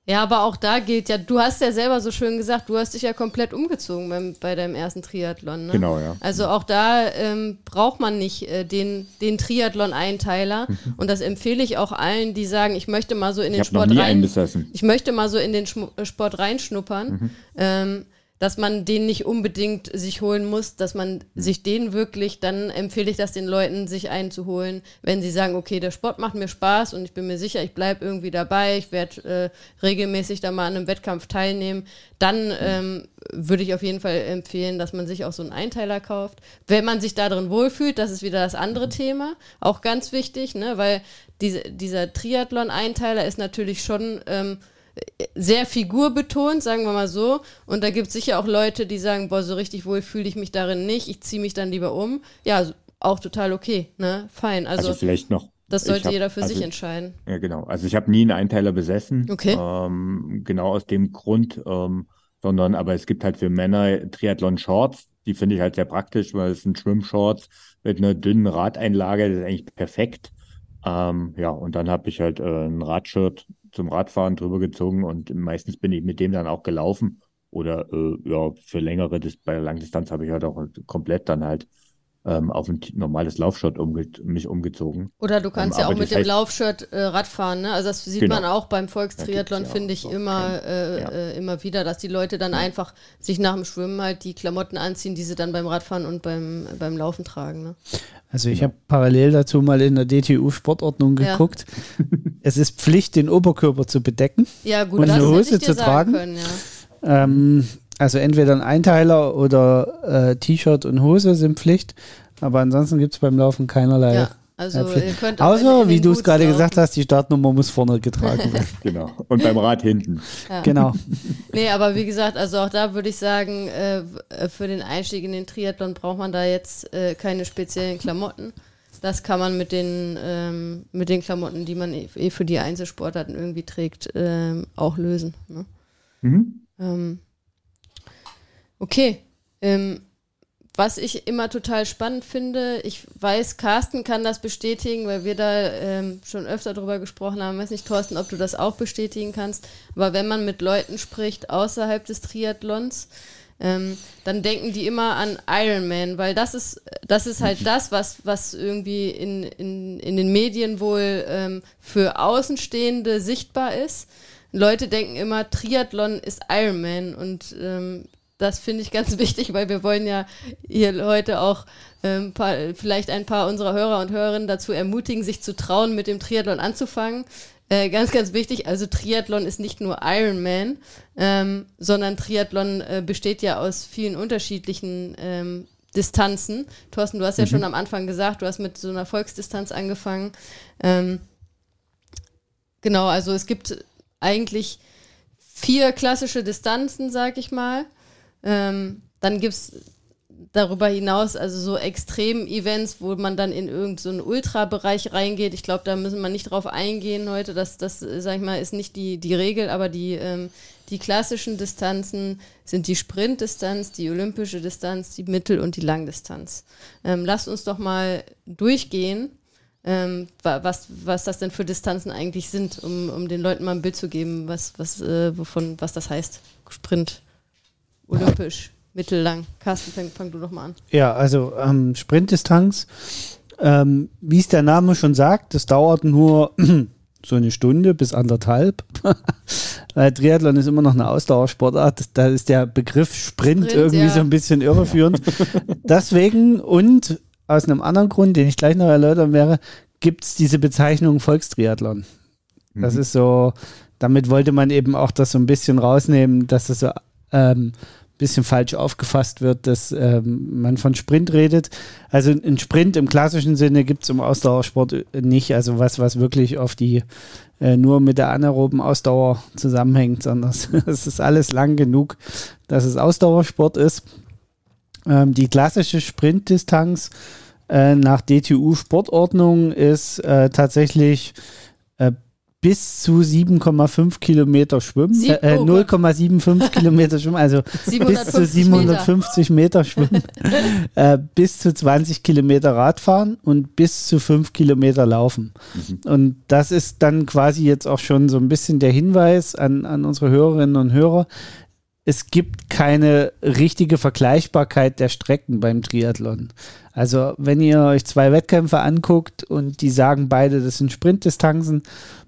Ja, aber auch da gilt ja, du hast ja selber so schön gesagt, du hast dich ja komplett umgezogen beim, bei deinem ersten Triathlon. Ne? Genau, ja. Also auch da ähm, braucht man nicht äh, den, den Triathlon-Einteiler. Und das empfehle ich auch allen, die sagen, ich möchte mal so in den ich Sport noch nie rein. Ich möchte mal so in den Schmu Sport reinschnuppern. Mhm. Ähm, dass man den nicht unbedingt sich holen muss, dass man Mhm. sich den wirklich, dann empfehle ich das den Leuten, sich einzuholen, wenn sie sagen, okay, der Sport macht mir Spaß und ich bin mir sicher, ich bleibe irgendwie dabei, ich werde äh, regelmäßig da mal an einem Wettkampf teilnehmen, dann ähm, würde ich auf jeden Fall empfehlen, dass man sich auch so einen Einteiler kauft. Wenn man sich da drin wohlfühlt, das ist wieder das andere Thema, auch ganz wichtig, ne, weil diese, dieser Triathlon-Einteiler ist natürlich schon ähm, sehr figurbetont, sagen wir mal so. Und da gibt es sicher auch Leute, die sagen, boah, so richtig wohl fühle ich mich darin nicht, ich ziehe mich dann lieber um. Ja, auch total okay, ne? Fein. Also, Also, vielleicht noch. das sollte hab- jeder für also, sich entscheiden. Ja, genau. Also ich habe nie einen Einteiler besessen. Okay. Ähm, genau aus dem Grund, ähm, sondern aber es gibt halt für Männer Triathlon-Shorts, die finde ich halt sehr praktisch, weil es sind Schwimmshorts mit einer dünnen Radeinlage, das ist eigentlich perfekt. Ähm, ja, und dann habe ich halt äh, ein Radshirt zum Radfahren drüber gezogen und meistens bin ich mit dem dann auch gelaufen. Oder äh, ja, für längere, Dis bei Langdistanz habe ich halt auch komplett dann halt ähm, auf ein normales Laufshirt umge mich umgezogen. Oder du kannst Ähm, ja auch mit dem heißt- Laufshirt äh, Radfahren, ne? Also das sieht Genau. man auch beim Volkstriathlon, ja finde ich auch immer, äh, ja. äh, immer wieder, dass die Leute dann einfach sich nach dem Schwimmen halt die Klamotten anziehen, die sie dann beim Radfahren und beim, beim Laufen tragen. Ne? Also ich habe parallel dazu mal in der DTU-Sportordnung Ja. geguckt. es ist Pflicht, den Oberkörper zu bedecken. Ja, gut, Und das eine hätte Hose ich dir zu sagen tragen? können, ja. Ähm, also entweder ein Einteiler oder äh, T-Shirt und Hose sind Pflicht. Aber ansonsten gibt es beim Laufen keinerlei. Ja, also ihr könnt Außer, wie du es gerade gesagt hast, die Startnummer muss vorne getragen werden. Genau. Und beim Rad hinten. Genau. Nee, aber wie gesagt, also auch da würde ich sagen, äh, für den Einstieg in den Triathlon braucht man da jetzt äh, keine speziellen Klamotten. Das kann man mit den, ähm, mit den Klamotten, die man eh eh für die Einzelsportarten irgendwie trägt, ähm, auch lösen. Ne? Mhm. Ähm, okay. Ähm, was ich immer total spannend finde, ich weiß, Carsten kann das bestätigen, weil wir da ähm, schon öfter drüber gesprochen haben. weiß nicht, Thorsten, ob du das auch bestätigen kannst. Aber wenn man mit Leuten spricht außerhalb des Triathlons, ähm, dann denken die immer an Ironman, weil das ist, das ist halt das, was, was irgendwie in, in, in den Medien wohl ähm, für Außenstehende sichtbar ist. Leute denken immer, Triathlon ist Ironman und ähm, das finde ich ganz wichtig, weil wir wollen ja hier heute auch ähm, paar, vielleicht ein paar unserer Hörer und Hörerinnen dazu ermutigen, sich zu trauen, mit dem Triathlon anzufangen. Äh, ganz, ganz wichtig, also Triathlon ist nicht nur Ironman, ähm, sondern Triathlon äh, besteht ja aus vielen unterschiedlichen ähm, Distanzen. Thorsten, du hast ja schon am Anfang gesagt, du hast mit so einer Volksdistanz angefangen. Ähm, genau, also es gibt eigentlich vier klassische Distanzen, sag ich mal. Ähm, dann gibt es darüber hinaus also so Extrem-Events, wo man dann in irgendeinen so Ultra-Bereich reingeht. Ich glaube, da müssen wir nicht drauf eingehen heute. Das, das sag ich mal, ist nicht die, die Regel, aber die, ähm, die klassischen Distanzen sind die Sprintdistanz, die olympische Distanz, die Mittel- und die Langdistanz. Ähm, lasst uns doch mal durchgehen, ähm, wa- was, was das denn für Distanzen eigentlich sind, um, um den Leuten mal ein Bild zu geben, was, was, äh, wovon, was das heißt. Sprint, olympisch, mittellang. Carsten, fang, fang du doch mal an. Ja, also ähm, Sprintdistanz, ähm, wie es der Name schon sagt, das dauert nur so eine Stunde bis anderthalb. Weil Triathlon ist immer noch eine Ausdauersportart. Da ist der Begriff Sprint, Sprint, irgendwie ja. so ein bisschen irreführend. Deswegen und aus einem anderen Grund, den ich gleich noch erläutern werde, gibt es diese Bezeichnung Volkstriathlon. Das Mhm. ist so, damit wollte man eben auch das so ein bisschen rausnehmen, dass das so ähm, bisschen falsch aufgefasst wird, dass ähm, man von Sprint redet. Also ein Sprint im klassischen Sinne gibt es im Ausdauersport nicht, also was, was wirklich auf die äh, nur mit der anaeroben Ausdauer zusammenhängt, sondern es ist alles lang genug, dass es Ausdauersport ist. Ähm, die klassische Sprintdistanz äh, nach DTU-Sportordnung ist äh, tatsächlich äh, bis zu 7,5 Kilometer schwimmen, Sieb- äh, oh Gott. 0,75 Kilometer schwimmen, also bis zu 750 750 Meter, schwimmen, äh, bis zu 20 Kilometer Radfahren und bis zu 5 Kilometer laufen. Und das ist dann quasi jetzt auch schon so ein bisschen der Hinweis an, an unsere Hörerinnen und Hörer. Es gibt keine richtige Vergleichbarkeit der Strecken beim Triathlon. Also wenn ihr euch zwei Wettkämpfe anguckt und die sagen beide, das sind Sprintdistanzen,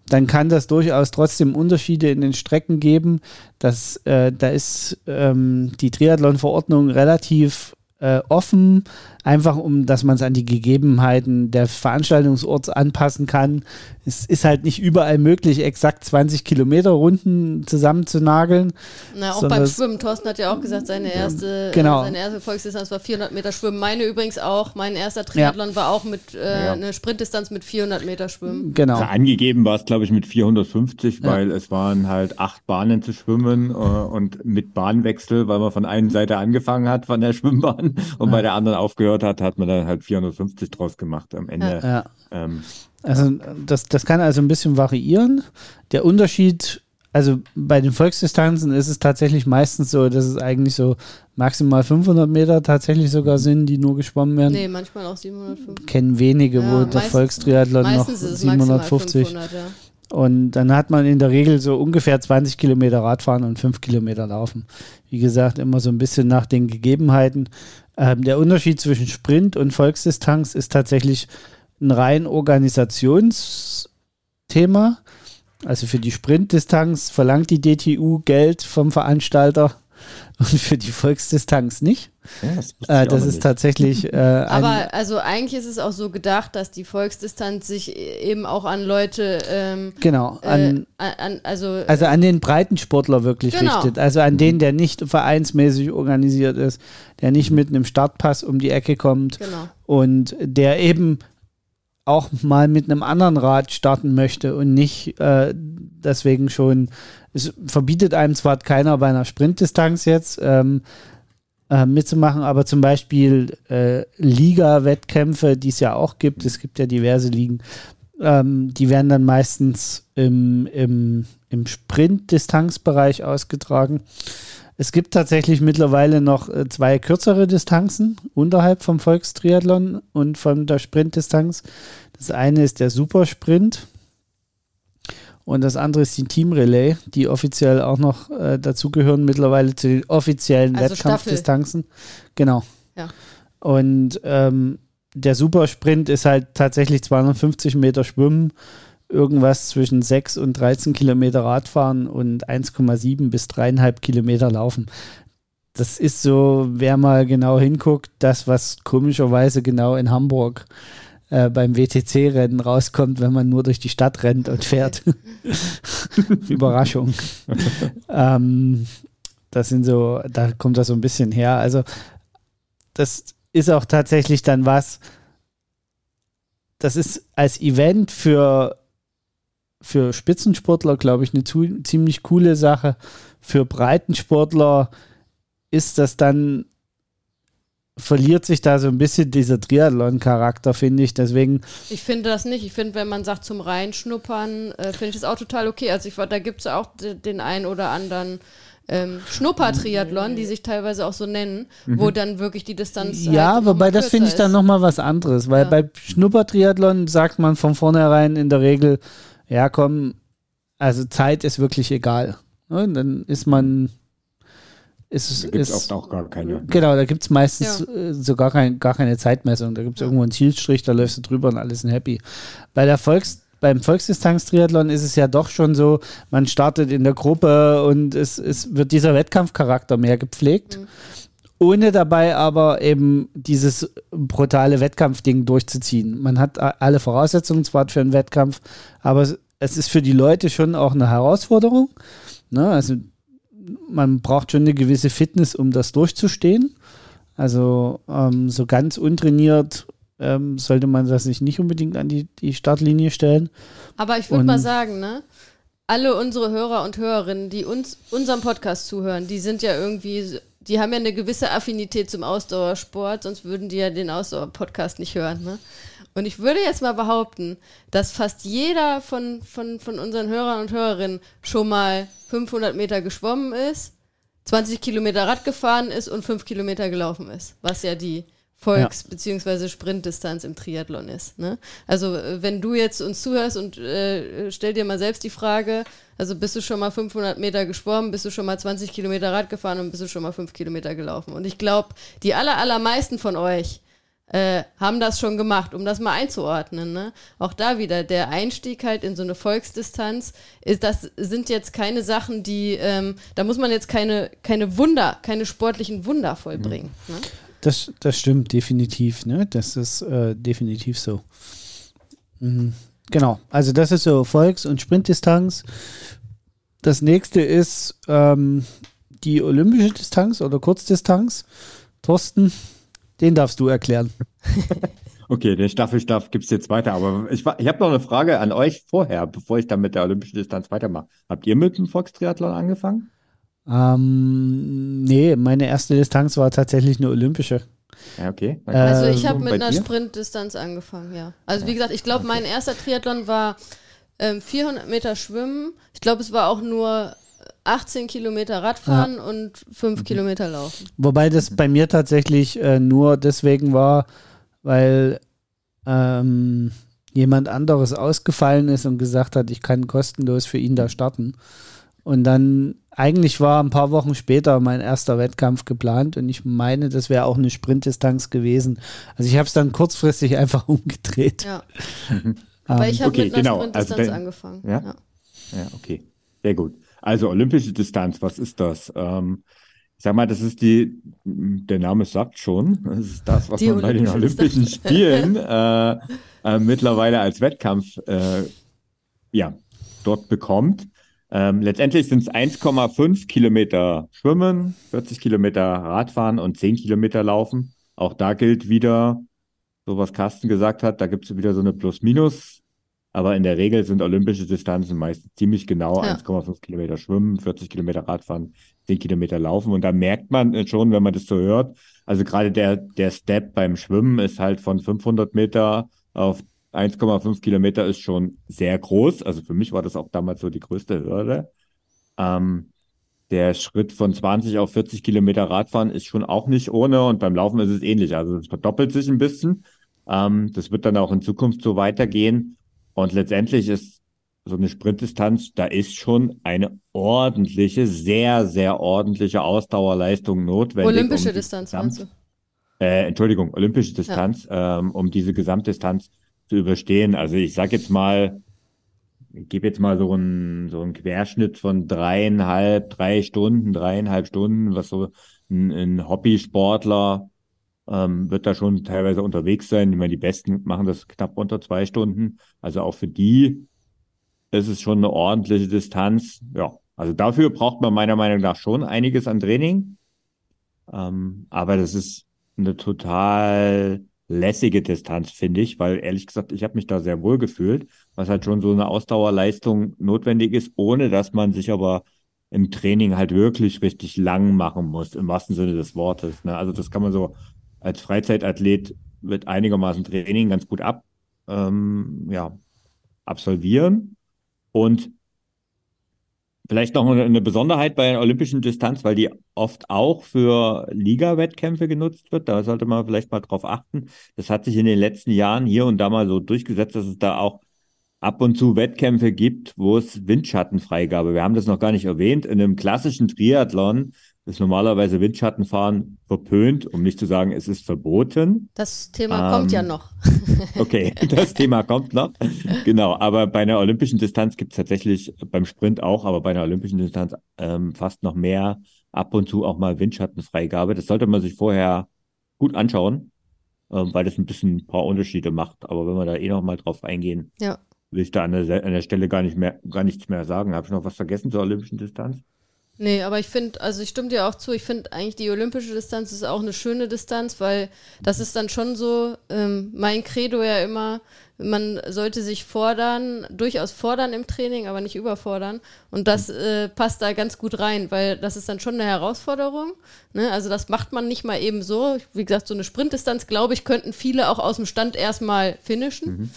dann kann das durchaus trotzdem Unterschiede in den Strecken geben. Das, äh, da ist ähm, die Triathlon-Verordnung relativ äh, offen, einfach um, dass man es an die Gegebenheiten des Veranstaltungsorts anpassen kann. Es ist halt nicht überall möglich, exakt 20 Kilometer Runden zusammenzunageln. Na, auch beim Schwimmen. Thorsten hat ja auch gesagt, seine erste, Genau. äh, seine erste Volksdistanz war 400 Meter Schwimmen. Meine übrigens auch. Mein erster Triathlon war auch mit äh, Ja. eine Sprintdistanz mit 400 Meter Schwimmen. Genau. Also angegeben war es, glaube ich, mit 450, weil es waren halt acht Bahnen zu schwimmen äh, und mit Bahnwechsel, weil man von einer Seite angefangen hat von der Schwimmbahn und bei der anderen aufgehört hat, hat man dann halt 450 draus gemacht am Ende. Ja. Ähm, Also das, das kann also ein bisschen variieren. Der Unterschied, also bei den Volksdistanzen ist es tatsächlich meistens so, dass es eigentlich so maximal 500 Meter tatsächlich sogar sind, die nur geschwommen werden. Nee, manchmal auch 750. Kennen wenige, Ja, wo der meistens- Volkstriathlon noch Meistens ist es maximal 750. 500, ja. Und dann hat man in der Regel so ungefähr 20 Kilometer Radfahren und 5 Kilometer Laufen. Wie gesagt, immer so ein bisschen nach den Gegebenheiten. Ähm, der Unterschied zwischen Sprint und Volksdistanz ist tatsächlich ein rein Organisationsthema. Also für die Sprintdistanz verlangt die DTU Geld vom Veranstalter und für die Volksdistanz nicht. Ja, das Äh, das ist nicht. tatsächlich äh, ein, Aber also eigentlich ist es auch so gedacht, dass die Volksdistanz sich eben auch an Leute, ähm, genau äh, an, an, an, also, Also an den Breitensportler wirklich Genau. richtet. Also an den, der nicht vereinsmäßig organisiert ist, der nicht mit einem Startpass um die Ecke kommt genau. und der eben auch mal mit einem anderen Rad starten möchte und nicht äh, deswegen schon, es verbietet einem zwar keiner bei einer Sprintdistanz jetzt ähm, äh, mitzumachen, aber zum Beispiel äh, Liga-Wettkämpfe, die es ja auch gibt, es gibt ja diverse Ligen, ähm, die werden dann meistens im, im, im Sprint-Distanzbereich ausgetragen. Es gibt tatsächlich mittlerweile noch äh, zwei kürzere Distanzen unterhalb vom Volkstriathlon und von der Sprintdistanz. Das eine ist der Supersprint und das andere ist die Team Relay, die offiziell auch noch äh, dazugehören mittlerweile zu den offiziellen Also Wettkampfdistanzen. Genau. Ja. Und ähm, der Supersprint ist halt tatsächlich 250 Meter Schwimmen, irgendwas zwischen 6 und 13 Kilometer Radfahren und 1,7 bis 3,5 Kilometer Laufen. Das ist so, wer mal genau hinguckt, das, was komischerweise genau in Hamburg äh, beim WTC-Rennen rauskommt, wenn man nur durch die Stadt rennt und fährt. Überraschung. ähm, das sind so, da kommt das so ein bisschen her. Also, das ist auch tatsächlich dann was, das ist als Event für, für Spitzensportler, glaube ich, eine ziemlich coole Sache. Für Breitensportler ist das dann, verliert sich da so ein bisschen dieser Triathlon-Charakter, finde ich. Deswegen, Ich finde das nicht. Ich finde, wenn man sagt zum Reinschnuppern, äh, finde ich das auch total okay. Also ich, da gibt es ja auch de- den einen oder anderen ähm, Schnupper-Triathlon, die sich teilweise auch so nennen, wo dann wirklich die Distanz. ja, halt wobei das finde ich dann nochmal was anderes, weil Ja. bei Schnuppertriathlon sagt man von vornherein in der Regel, ja komm, also Zeit ist wirklich egal. Ne? Dann ist man, ist, Da gibt es ist oft auch gar keine. Genau, da gibt es meistens äh, so gar, kein, gar keine Zeitmessung. Da gibt es irgendwo einen Zielstrich, da läufst du drüber und alles sind happy. Bei der Volks, beim Volksdistanz-Triathlon ist es ja doch schon so, man startet in der Gruppe und es, es wird dieser Wettkampfcharakter mehr gepflegt. Ohne dabei aber eben dieses brutale Wettkampfding durchzuziehen. Man hat alle Voraussetzungen zwar für einen Wettkampf, aber es, es ist für die Leute schon auch eine Herausforderung. Ne? Also man braucht schon eine gewisse Fitness, um das durchzustehen. Also ähm, so ganz untrainiert ähm, sollte man das sich nicht unbedingt an die, die Startlinie stellen. Aber ich würde mal sagen, ne? Alle unsere Hörer und Hörerinnen, die uns unserem Podcast zuhören, die sind ja irgendwie die haben ja eine gewisse Affinität zum Ausdauersport, sonst würden die ja den Ausdauer-Podcast nicht hören. Ne? Und ich würde jetzt mal behaupten, dass fast jeder von, von, von unseren Hörern und Hörerinnen schon mal 500 Meter geschwommen ist, 20 Kilometer Rad gefahren ist und 5 Kilometer gelaufen ist, was ja die Volks- ja. bzw. Sprintdistanz im Triathlon ist. Ne? Also äh, wenn du jetzt uns zuhörst und äh, stell dir mal selbst die Frage, also bist du schon mal 500 Meter geschwommen, bist du schon mal 20 Kilometer Rad gefahren und bist du schon mal 5 Kilometer gelaufen. Und ich glaube, die aller, allermeisten von euch äh, haben das schon gemacht, um das mal einzuordnen. Ne? Auch da wieder, der Einstieg halt in so eine Volksdistanz, ist, das sind jetzt keine Sachen, die, ähm, da muss man jetzt keine, keine Wunder, keine sportlichen Wunder vollbringen. Mhm. Ne? Das, das stimmt definitiv, ne? Das ist äh, definitiv so. Mhm. Genau, also das ist so Volks- und Sprintdistanz. Das nächste ist ähm, die olympische Distanz oder Kurzdistanz. Thorsten, den darfst du erklären. Okay, den Staffelstab gibt es jetzt weiter. Aber ich, ich habe noch eine Frage an euch vorher, bevor ich dann mit der olympischen Distanz weitermache. Habt ihr mit dem Volkstriathlon angefangen? Ähm, nee, meine erste Distanz war tatsächlich eine olympische. Ja, okay. Also ich habe mit einer dir? Sprintdistanz angefangen, ja. Also ja. wie gesagt, ich glaube, okay. mein erster Triathlon war ähm, 400 Meter Schwimmen. Ich glaube, es war auch nur 18 Kilometer Radfahren ja. und 5 mhm. Kilometer Laufen. Wobei das bei mir tatsächlich äh, nur deswegen war, weil ähm, jemand anderes ausgefallen ist und gesagt hat, ich kann kostenlos für ihn da starten. Und dann eigentlich war ein paar Wochen später mein erster Wettkampf geplant und ich meine, das wäre auch eine Sprintdistanz gewesen. Also ich habe es dann kurzfristig einfach umgedreht. Ja. Aber ich habe okay, mit einer genau. Sprintdistanz also, angefangen. Ja? ja? ja, okay. Sehr gut. Also olympische Distanz, was ist das? Ähm, ich sag mal, das ist die, der Name sagt schon, das ist das, was die man bei den Olympischen Distanz. Spielen äh, äh, mittlerweile als Wettkampf äh, ja, dort bekommt. Ähm, letztendlich sind es 1,5 Kilometer Schwimmen, 40 Kilometer Radfahren und 10 Kilometer Laufen. Auch da gilt wieder, so was Carsten gesagt hat, da gibt es wieder so eine Plus-Minus. Aber in der Regel sind olympische Distanzen meistens ziemlich genau ja. 1,5 Kilometer Schwimmen, 40 Kilometer Radfahren, 10 Kilometer Laufen. Und da merkt man schon, wenn man das so hört, also gerade der, der Step beim Schwimmen ist halt von 500 Meter auf 1,5 Kilometer ist schon sehr groß. Also für mich war das auch damals so die größte Hürde. Ähm, der Schritt von 20 auf 40 Kilometer Radfahren ist schon auch nicht ohne und beim Laufen ist es ähnlich. Also es verdoppelt sich ein bisschen. Ähm, das wird dann auch in Zukunft so weitergehen. Und letztendlich ist so eine Sprintdistanz, da ist schon eine ordentliche, sehr, sehr ordentliche Ausdauerleistung notwendig. Olympische um Distanz, meinst du? Äh, Entschuldigung, olympische Distanz, ja. ähm, um diese Gesamtdistanz zu überstehen. Also ich sage jetzt mal, ich gebe jetzt mal so einen, so einen Querschnitt von dreieinhalb, drei Stunden, dreieinhalb Stunden, was so ein, ein Hobbysportler ähm, wird da schon teilweise unterwegs sein. Ich meine, die Besten machen das knapp unter zwei Stunden. Also auch für die ist es schon eine ordentliche Distanz. Ja, also dafür braucht man meiner Meinung nach schon einiges an Training. Ähm, aber das ist eine total lässige Distanz, finde ich, weil ehrlich gesagt, ich habe mich da sehr wohl gefühlt, was halt schon so eine Ausdauerleistung notwendig ist, ohne dass man sich aber im Training halt wirklich richtig lang machen muss, im wahrsten Sinne des Wortes. Ne? Also das kann man so als Freizeitathlet mit einigermaßen Training ganz gut ab, ähm, ja, absolvieren. Und Vielleicht noch eine Besonderheit bei der olympischen Distanz, weil die oft auch für Liga-Wettkämpfe genutzt wird. Da sollte man vielleicht mal drauf achten. Das hat sich in den letzten Jahren hier und da mal so durchgesetzt, dass es da auch ab und zu Wettkämpfe gibt, wo es Windschattenfreigabe. Wir haben das noch gar nicht erwähnt. In einem klassischen Triathlon ist normalerweise Windschattenfahren verpönt, um nicht zu sagen, es ist verboten. Das Thema ähm, kommt ja noch. okay, das Thema kommt noch. Genau, aber bei einer olympischen Distanz gibt es tatsächlich, beim Sprint auch, aber bei einer olympischen Distanz ähm, fast noch mehr, ab und zu auch mal Windschattenfreigabe. Das sollte man sich vorher gut anschauen, ähm, weil das ein bisschen ein paar Unterschiede macht. Aber wenn wir da eh noch mal drauf eingehen, ja. will ich da an der, an der Stelle gar nicht mehr, gar nichts mehr sagen. Habe ich noch was vergessen zur olympischen Distanz? Nee, aber ich finde, also ich stimme dir auch zu, ich finde eigentlich die olympische Distanz ist auch eine schöne Distanz, weil das ist dann schon so, ähm, mein Credo ja immer, man sollte sich fordern, durchaus fordern im Training, aber nicht überfordern. Und das äh, passt da ganz gut rein, weil das ist dann schon eine Herausforderung. Ne? Also das macht man nicht mal eben so. Wie gesagt, so eine Sprintdistanz, glaube ich, könnten viele auch aus dem Stand erstmal finishen. Mhm.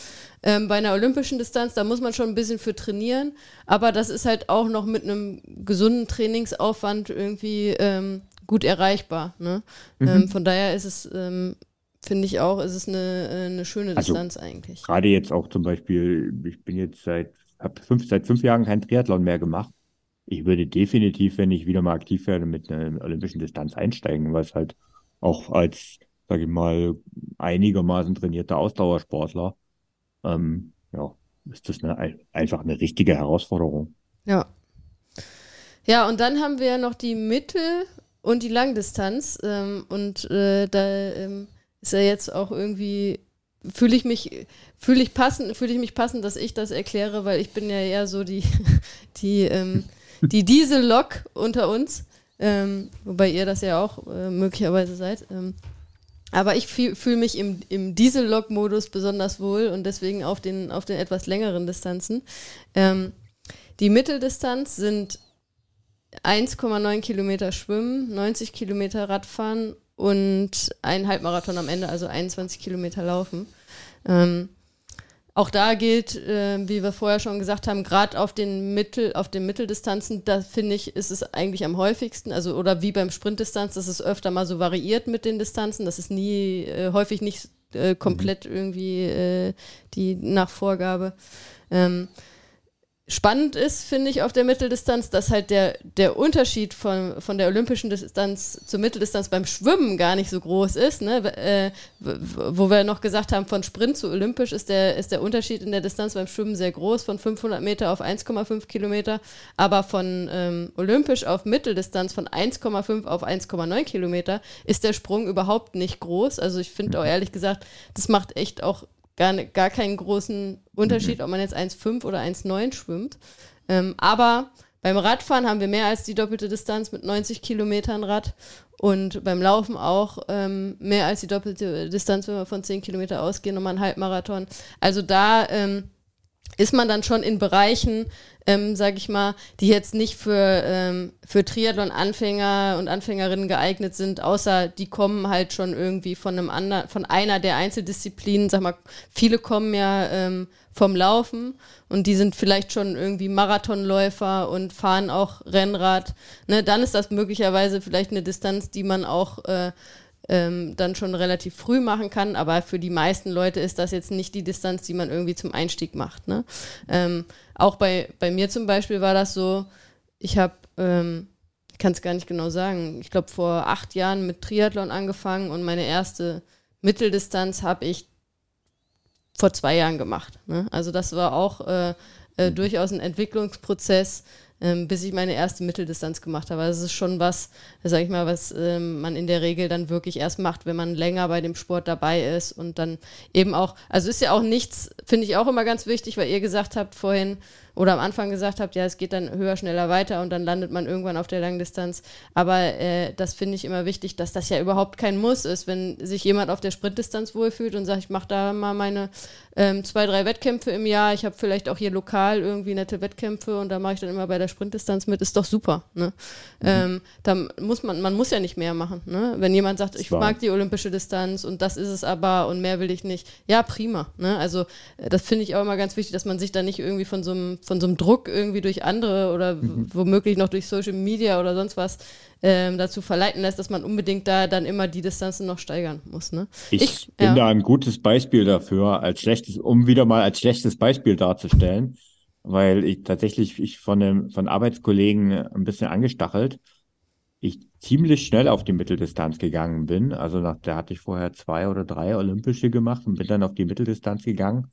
Ähm, bei einer olympischen Distanz, da muss man schon ein bisschen für trainieren, aber das ist halt auch noch mit einem gesunden Trainingsaufwand irgendwie ähm, gut erreichbar. Ne? Mhm. Ähm, von daher ist es, ähm, finde ich auch, ist es eine, äh, eine schöne also Distanz also, eigentlich. Gerade jetzt auch zum Beispiel, ich bin jetzt seit, habe fünf, seit fünf Jahren kein Triathlon mehr gemacht. Ich würde definitiv, wenn ich wieder mal aktiv werde, mit einer olympischen Distanz einsteigen, weil es halt auch als, sage ich mal, einigermaßen trainierter Ausdauersportler ähm, ja, ist das eine, einfach eine richtige Herausforderung. Ja. Ja, und dann haben wir noch die Mittel- und die Langdistanz. Ähm, und äh, da ähm, ist ja jetzt auch irgendwie, fühle ich mich, fühle ich passend, fühle ich mich passend, dass ich das erkläre, weil ich bin ja eher so die, die, ähm, die Diesel-Lok unter uns. Ähm, wobei ihr das ja auch äh, möglicherweise seid. Aber ich fühle mich im, im Diesel-Log-Modus besonders wohl und deswegen auf den, auf den etwas längeren Distanzen. Ähm, die Mitteldistanz sind 1,9 Kilometer Schwimmen, 90 Kilometer Radfahren und ein Halbmarathon am Ende, also 21 Kilometer Laufen. Ähm, auch da gilt, äh, wie wir vorher schon gesagt haben, gerade auf den Mittel, auf den Mitteldistanzen, da finde ich, ist es eigentlich am häufigsten, also oder wie beim Sprintdistanz, dass es öfter mal so variiert mit den Distanzen, das ist nie, äh, häufig nicht äh, komplett irgendwie äh, die Nachvorgabe. Ähm, spannend ist, finde ich, auf der Mitteldistanz, dass halt der, der Unterschied von, von der olympischen Distanz zur Mitteldistanz beim Schwimmen gar nicht so groß ist. Ne? Äh, wo wir noch gesagt haben, von Sprint zu olympisch ist der, ist der Unterschied in der Distanz beim Schwimmen sehr groß, von 500 Meter auf 1,5 Kilometer, aber von ähm, olympisch auf Mitteldistanz von 1,5 auf 1,9 Kilometer ist der Sprung überhaupt nicht groß. Also ich finde auch ehrlich gesagt, das macht echt auch gar, gar keinen großen Unterschied, mhm. ob man jetzt 1,5 oder 1,9 schwimmt. Ähm, aber beim Radfahren haben wir mehr als die doppelte Distanz mit 90 Kilometern Rad und beim Laufen auch ähm, mehr als die doppelte Distanz, wenn wir von 10 Kilometer ausgehen, um einen Halbmarathon. Also da ähm, ist man dann schon in Bereichen, ähm, sage ich mal, die jetzt nicht für, ähm, für Triathlon-Anfänger und Anfängerinnen geeignet sind, außer die kommen halt schon irgendwie von einem anderen, von einer der Einzeldisziplinen, sag mal, viele kommen ja ähm, vom Laufen und die sind vielleicht schon irgendwie Marathonläufer und fahren auch Rennrad. Ne, dann ist das möglicherweise vielleicht eine Distanz, die man auch äh, ähm, dann schon relativ früh machen kann. Aber für die meisten Leute ist das jetzt nicht die Distanz, die man irgendwie zum Einstieg macht. Ne? Ähm, auch bei, bei mir zum Beispiel war das so, ich habe, ähm, ich kann es gar nicht genau sagen, ich glaube vor acht Jahren mit Triathlon angefangen und meine erste Mitteldistanz habe ich vor zwei Jahren gemacht. Ne? Also das war auch äh, äh, mhm. durchaus ein Entwicklungsprozess, ähm, bis ich meine erste Mitteldistanz gemacht habe. Also es ist schon was, sage ich mal, was ähm, man in der Regel dann wirklich erst macht, wenn man länger bei dem Sport dabei ist und dann eben auch, also ist ja auch nichts, finde ich auch immer ganz wichtig, weil ihr gesagt habt vorhin, oder am Anfang gesagt habt, ja, es geht dann höher, schneller weiter und dann landet man irgendwann auf der Langdistanz. Aber äh, das finde ich immer wichtig, dass das ja überhaupt kein Muss ist, wenn sich jemand auf der Sprintdistanz wohlfühlt und sagt, ich mache da mal meine ähm, zwei, drei Wettkämpfe im Jahr. Ich habe vielleicht auch hier lokal irgendwie nette Wettkämpfe und da mache ich dann immer bei der Sprintdistanz mit. Ist doch super. Ne? Mhm. Ähm, da muss man, man muss ja nicht mehr machen. Ne? Wenn jemand sagt, ich mag die olympische Distanz und das ist es aber und mehr will ich nicht, ja, prima. Ne? Also äh, das finde ich auch immer ganz wichtig, dass man sich da nicht irgendwie von so einem von so einem Druck irgendwie durch andere oder mhm. womöglich noch durch Social Media oder sonst was ähm, dazu verleiten lässt, dass man unbedingt da dann immer die Distanzen noch steigern muss. Ne? Ich, ich bin ja. da ein gutes Beispiel dafür, als schlechtes, um wieder mal als schlechtes Beispiel darzustellen, weil ich tatsächlich ich von einem, von Arbeitskollegen ein bisschen angestachelt, ich ziemlich schnell auf die Mitteldistanz gegangen bin. Also nach, da hatte ich vorher zwei oder drei Olympische gemacht und bin dann auf die Mitteldistanz gegangen.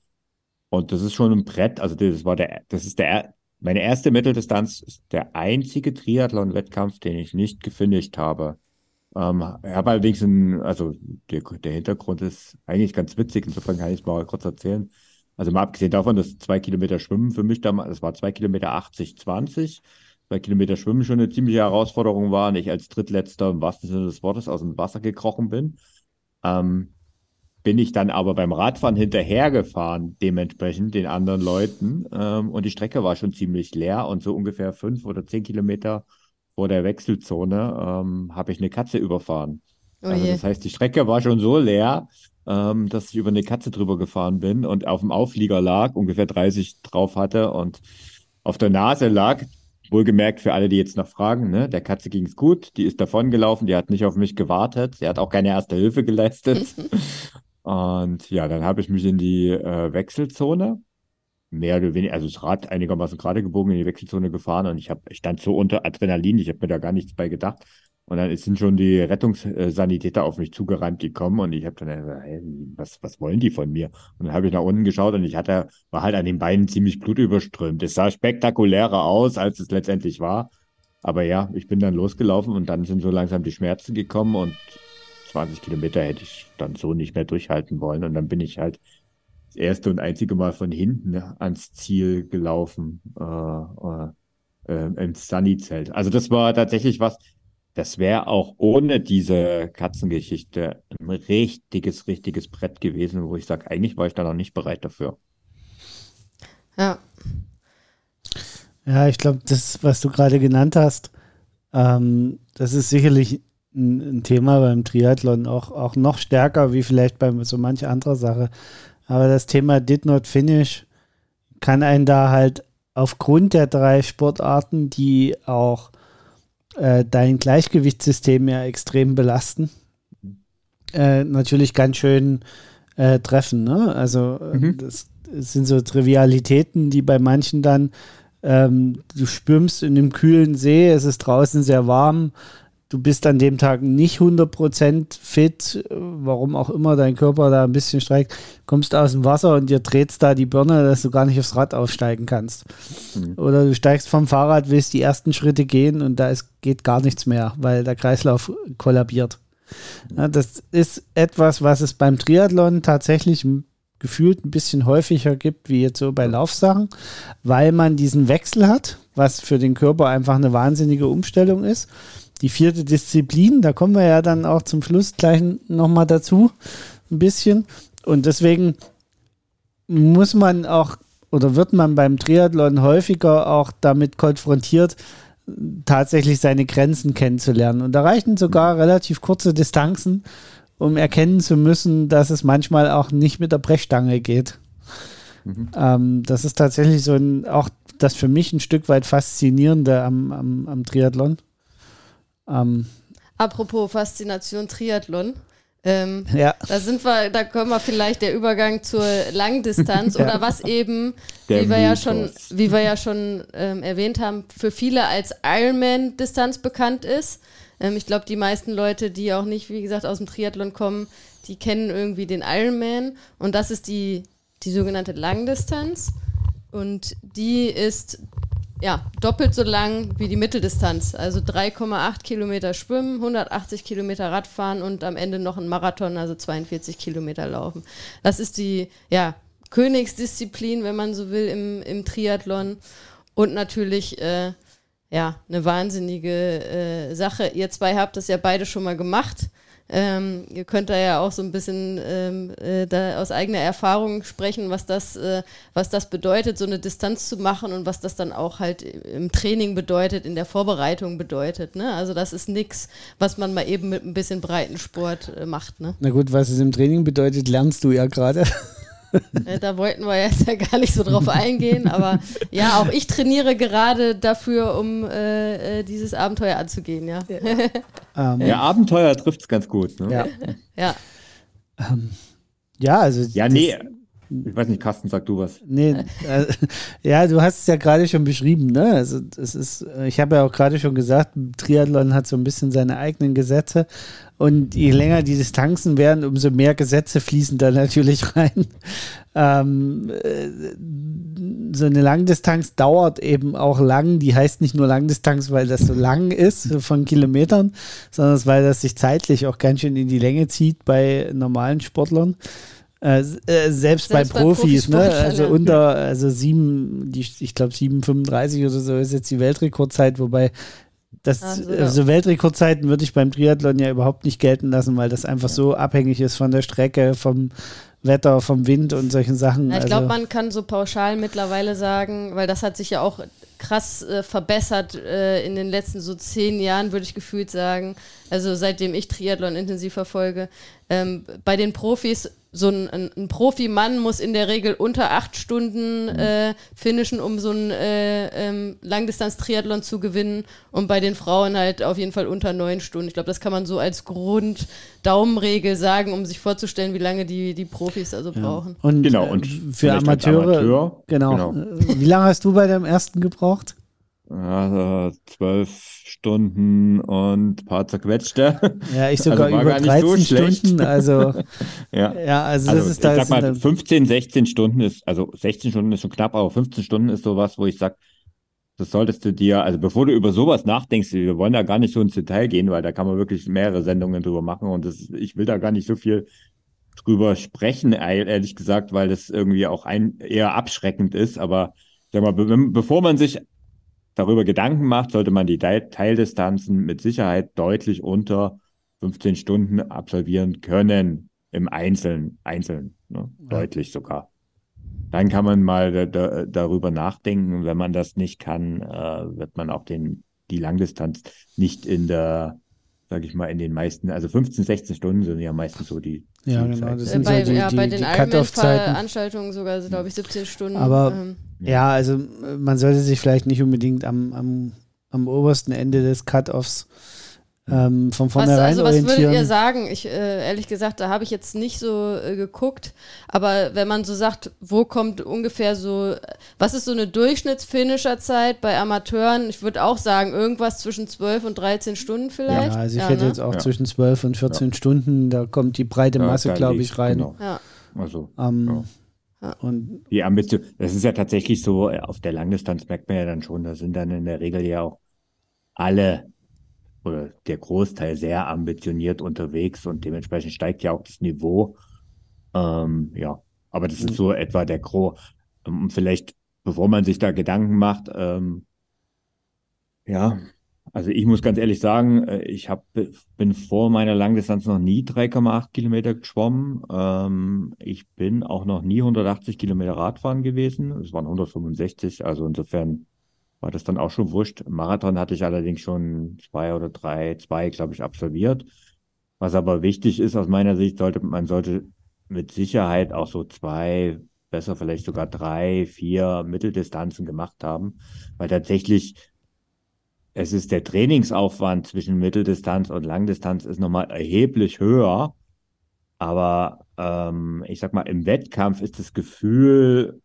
Und das ist schon ein Brett. Also das war der, das ist der, meine erste Mitteldistanz ist der einzige Triathlon-Wettkampf, den ich nicht gefinisht habe. Ähm, ich habe allerdings ein, also der, der Hintergrund ist eigentlich ganz witzig, insofern kann ich es mal kurz erzählen. Also mal abgesehen davon, dass zwei Kilometer Schwimmen für mich damals, das war zwei Kilometer 80, 20, zwei Kilometer Schwimmen schon eine ziemliche Herausforderung war und ich als Drittletzter im wahrsten Sinne des Wortes aus dem Wasser gekrochen bin. Ähm, bin ich dann aber beim Radfahren hinterhergefahren, dementsprechend den anderen Leuten. Ähm, und die Strecke war schon ziemlich leer und so ungefähr fünf oder zehn Kilometer vor der Wechselzone ähm, habe ich eine Katze überfahren. Oh also das heißt, die Strecke war schon so leer, ähm, dass ich über eine Katze drüber gefahren bin und auf dem Auflieger lag, ungefähr 30 drauf hatte und auf der Nase lag. Wohlgemerkt für alle, die jetzt noch fragen, ne? Der Katze ging es gut, die ist davongelaufen, die hat nicht auf mich gewartet, sie hat auch keine erste Hilfe geleistet. Und ja, dann habe ich mich in die äh, Wechselzone, mehr oder weniger, also das Rad einigermaßen gerade gebogen in die Wechselzone gefahren und ich habe, ich stand so unter Adrenalin, ich habe mir da gar nichts bei gedacht. Und dann sind schon die Rettungssanitäter auf mich zugerannt gekommen und ich habe dann gesagt, hey, was, was wollen die von mir? Und dann habe ich nach unten geschaut und ich hatte, war halt an den Beinen ziemlich blutüberströmt. Es sah spektakulärer aus, als es letztendlich war. Aber ja, ich bin dann losgelaufen und dann sind so langsam die Schmerzen gekommen und 20 Kilometer hätte ich dann so nicht mehr durchhalten wollen. Und dann bin ich halt das erste und einzige Mal von hinten ans Ziel gelaufen, äh, äh, äh, ins Sunny-Zelt. Also das war tatsächlich was, das wäre auch ohne diese Katzengeschichte ein richtiges, richtiges Brett gewesen, wo ich sage, eigentlich war ich da noch nicht bereit dafür. Ja. Ja, ich glaube, das, was du gerade genannt hast, ähm, das ist sicherlich ein, ein, Thema beim Triathlon, auch, auch noch stärker wie vielleicht bei so manch anderer Sache. Aber das Thema Did Not Finish kann einen da halt aufgrund der drei Sportarten, die auch äh, dein Gleichgewichtssystem ja extrem belasten, äh, natürlich ganz schön äh, treffen. Ne? Also mhm. das, das sind so Trivialitäten, die bei manchen dann ähm, du schwimmst in einem kühlen See, es ist draußen sehr warm, du bist an dem Tag nicht 100% fit, warum auch immer dein Körper da ein bisschen streikt, kommst aus dem Wasser und dir dreht da die Birne, dass du gar nicht aufs Rad aufsteigen kannst. Mhm. Oder du steigst vom Fahrrad, willst die ersten Schritte gehen und da ist, geht gar nichts mehr, weil der Kreislauf kollabiert. Ja, das ist etwas, was es beim Triathlon tatsächlich gefühlt ein bisschen häufiger gibt, wie jetzt so bei Laufsachen, weil man diesen Wechsel hat, was für den Körper einfach eine wahnsinnige Umstellung ist. Die vierte Disziplin, da kommen wir ja dann auch zum Schluss gleich nochmal dazu, ein bisschen. Und deswegen muss man auch oder wird man beim Triathlon häufiger auch damit konfrontiert, tatsächlich seine Grenzen kennenzulernen. Und da reichen sogar relativ kurze Distanzen, um erkennen zu müssen, dass es manchmal auch nicht mit der Brechstange geht. Mhm. Ähm, das ist tatsächlich so ein, auch das für mich ein Stück weit faszinierende am, am, am Triathlon. Ähm, Apropos Faszination Triathlon. Ähm, ja. Da sind wir, da kommen wir vielleicht der Übergang zur Langdistanz ja. oder was eben, wie wir, ja schon, wie wir ja schon ähm, erwähnt haben, für viele als Ironman-Distanz bekannt ist. Ähm, ich glaube, die meisten Leute, die auch nicht, wie gesagt, aus dem Triathlon kommen, die kennen irgendwie den Ironman und das ist die, die sogenannte Langdistanz und die ist ja, doppelt so lang wie die Mitteldistanz. Also 3,8 Kilometer schwimmen, 180 Kilometer Radfahren und am Ende noch ein Marathon, also 42 Kilometer laufen. Das ist die ja, Königsdisziplin, wenn man so will, im, im Triathlon. Und natürlich äh, ja, eine wahnsinnige äh, Sache. Ihr zwei habt das ja beide schon mal gemacht. Ähm, ihr könnt da ja auch so ein bisschen ähm, äh, da aus eigener Erfahrung sprechen, was das, äh, was das bedeutet, so eine Distanz zu machen und was das dann auch halt im Training bedeutet, in der Vorbereitung bedeutet. Ne? Also das ist nichts, was man mal eben mit ein bisschen Breitensport äh, macht. Ne? Na gut, was es im Training bedeutet, lernst du ja gerade. Äh, da wollten wir jetzt ja gar nicht so drauf eingehen, aber ja, auch ich trainiere gerade dafür, um äh, äh dieses Abenteuer anzugehen, ja. Ja, um, ja Abenteuer trifft es ganz gut. Ne? Ja. ja. Um, ja, also. Ja, nee. Ich weiß nicht, Carsten, sag du was. Nee, äh, ja, du hast es ja gerade schon beschrieben, ne? Also es ist, ich habe ja auch gerade schon gesagt, Triathlon hat so ein bisschen seine eigenen Gesetze und je länger die Distanzen werden, umso mehr Gesetze fließen da natürlich rein. Ähm, äh, so eine Langdistanz dauert eben auch lang. Die heißt nicht nur Langdistanz, weil das so lang ist von Kilometern, sondern weil das sich zeitlich auch ganz schön in die Länge zieht bei normalen Sportlern. Äh, äh, selbst, selbst, bei, bei Profis, ne? Also unter, also sieben, die, ich glaube 7,35 oder so ist jetzt die Weltrekordzeit, wobei Das, also, also Weltrekordzeiten würde ich beim Triathlon ja überhaupt nicht gelten lassen, weil das einfach so abhängig ist von der Strecke, vom Wetter, vom Wind und solchen Sachen. Ja, ich glaube, also man kann so pauschal mittlerweile sagen, weil das hat sich ja auch krass äh, verbessert äh, in den letzten so zehn Jahren, würde ich gefühlt sagen. Also seitdem ich Triathlon intensiv verfolge. Ähm, bei den Profis so ein, ein, ein Profimann muss in der Regel unter acht Stunden mhm. äh, finishen, um so ein äh, ähm, Langdistanz-Triathlon zu gewinnen. Und bei den Frauen halt auf jeden Fall unter neun Stunden. Ich glaube, das kann man so als Grund-Daumenregel sagen, um sich vorzustellen, wie lange die, die Profis also ja. brauchen. Und, genau, äh, und für Amateure, Amateur, genau. genau. Wie lange hast du bei deinem ersten gebraucht? Also zwölf Stunden und ein paar zerquetschte. Ja, ich sogar also über 13 so Stunden. Also, ja. ja, also, also das ist da. Ich sag mal, 15, 16 Stunden ist, also 16 Stunden ist schon knapp, aber 15 Stunden ist sowas, wo ich sag, das solltest du dir, also bevor du über sowas nachdenkst, wir wollen da gar nicht so ins Detail gehen, weil da kann man wirklich mehrere Sendungen drüber machen und das, ich will da gar nicht so viel drüber sprechen, ehrlich gesagt, weil das irgendwie auch ein, eher abschreckend ist, aber sag mal, be bevor man sich darüber Gedanken macht, sollte man die Teildistanzen mit Sicherheit deutlich unter 15 Stunden absolvieren können im Einzelnen, einzeln, ne? ja. deutlich sogar. Dann kann man mal da, da, darüber nachdenken. Wenn man das nicht kann, äh, wird man auch den, die Langdistanz nicht in der, sag ich mal, in den meisten, also 15, 16 Stunden sind ja meistens so die. Ja, genau. Das sind bei, so die, ja, die, bei den Ironman-Veranstaltungen sogar, glaube ich, 17 Stunden. Aber ähm, ja, also man sollte sich vielleicht nicht unbedingt am, am, am obersten Ende des Cut-Offs ähm, von vornherein was, also, was orientieren. Würdet ihr sagen? Ich, äh, ehrlich gesagt, da habe ich jetzt nicht so äh, geguckt, aber wenn man so sagt, wo kommt ungefähr so, was ist so eine Durchschnittsfinisherzeit bei Amateuren? Ich würde auch sagen, irgendwas zwischen 12 und 13 Stunden vielleicht. Ja, also ich ja, hätte ne? jetzt auch ja. zwischen 12 und 14 ja. Stunden, da kommt die breite Masse, glaube ich, rein. Genau. Ja. Also, ähm, und die Ambition, das ist ja tatsächlich so, äh, auf der Langdistanz merkt man ja dann schon, da sind dann in der Regel ja auch alle oder der Großteil sehr ambitioniert unterwegs und dementsprechend steigt ja auch das Niveau. Ähm, ja, aber das ist so etwa der Gros. Ähm, vielleicht, bevor man sich da Gedanken macht, ähm, ja, also ich muss ganz ehrlich sagen, äh, ich hab, bin vor meiner Langdistanz noch nie 3,8 Kilometer geschwommen. Ähm, ich bin auch noch nie 180 Kilometer Radfahren gewesen. Es waren 165, also insofern war das dann auch schon wurscht. Marathon hatte ich allerdings schon zwei oder drei, zwei, glaube ich, absolviert. Was aber wichtig ist aus meiner Sicht, sollte man sollte mit Sicherheit auch so zwei, besser vielleicht sogar drei, vier Mitteldistanzen gemacht haben, weil tatsächlich es ist der Trainingsaufwand zwischen Mitteldistanz und Langdistanz ist nochmal erheblich höher. Aber ähm, ich sag mal, im Wettkampf ist das Gefühl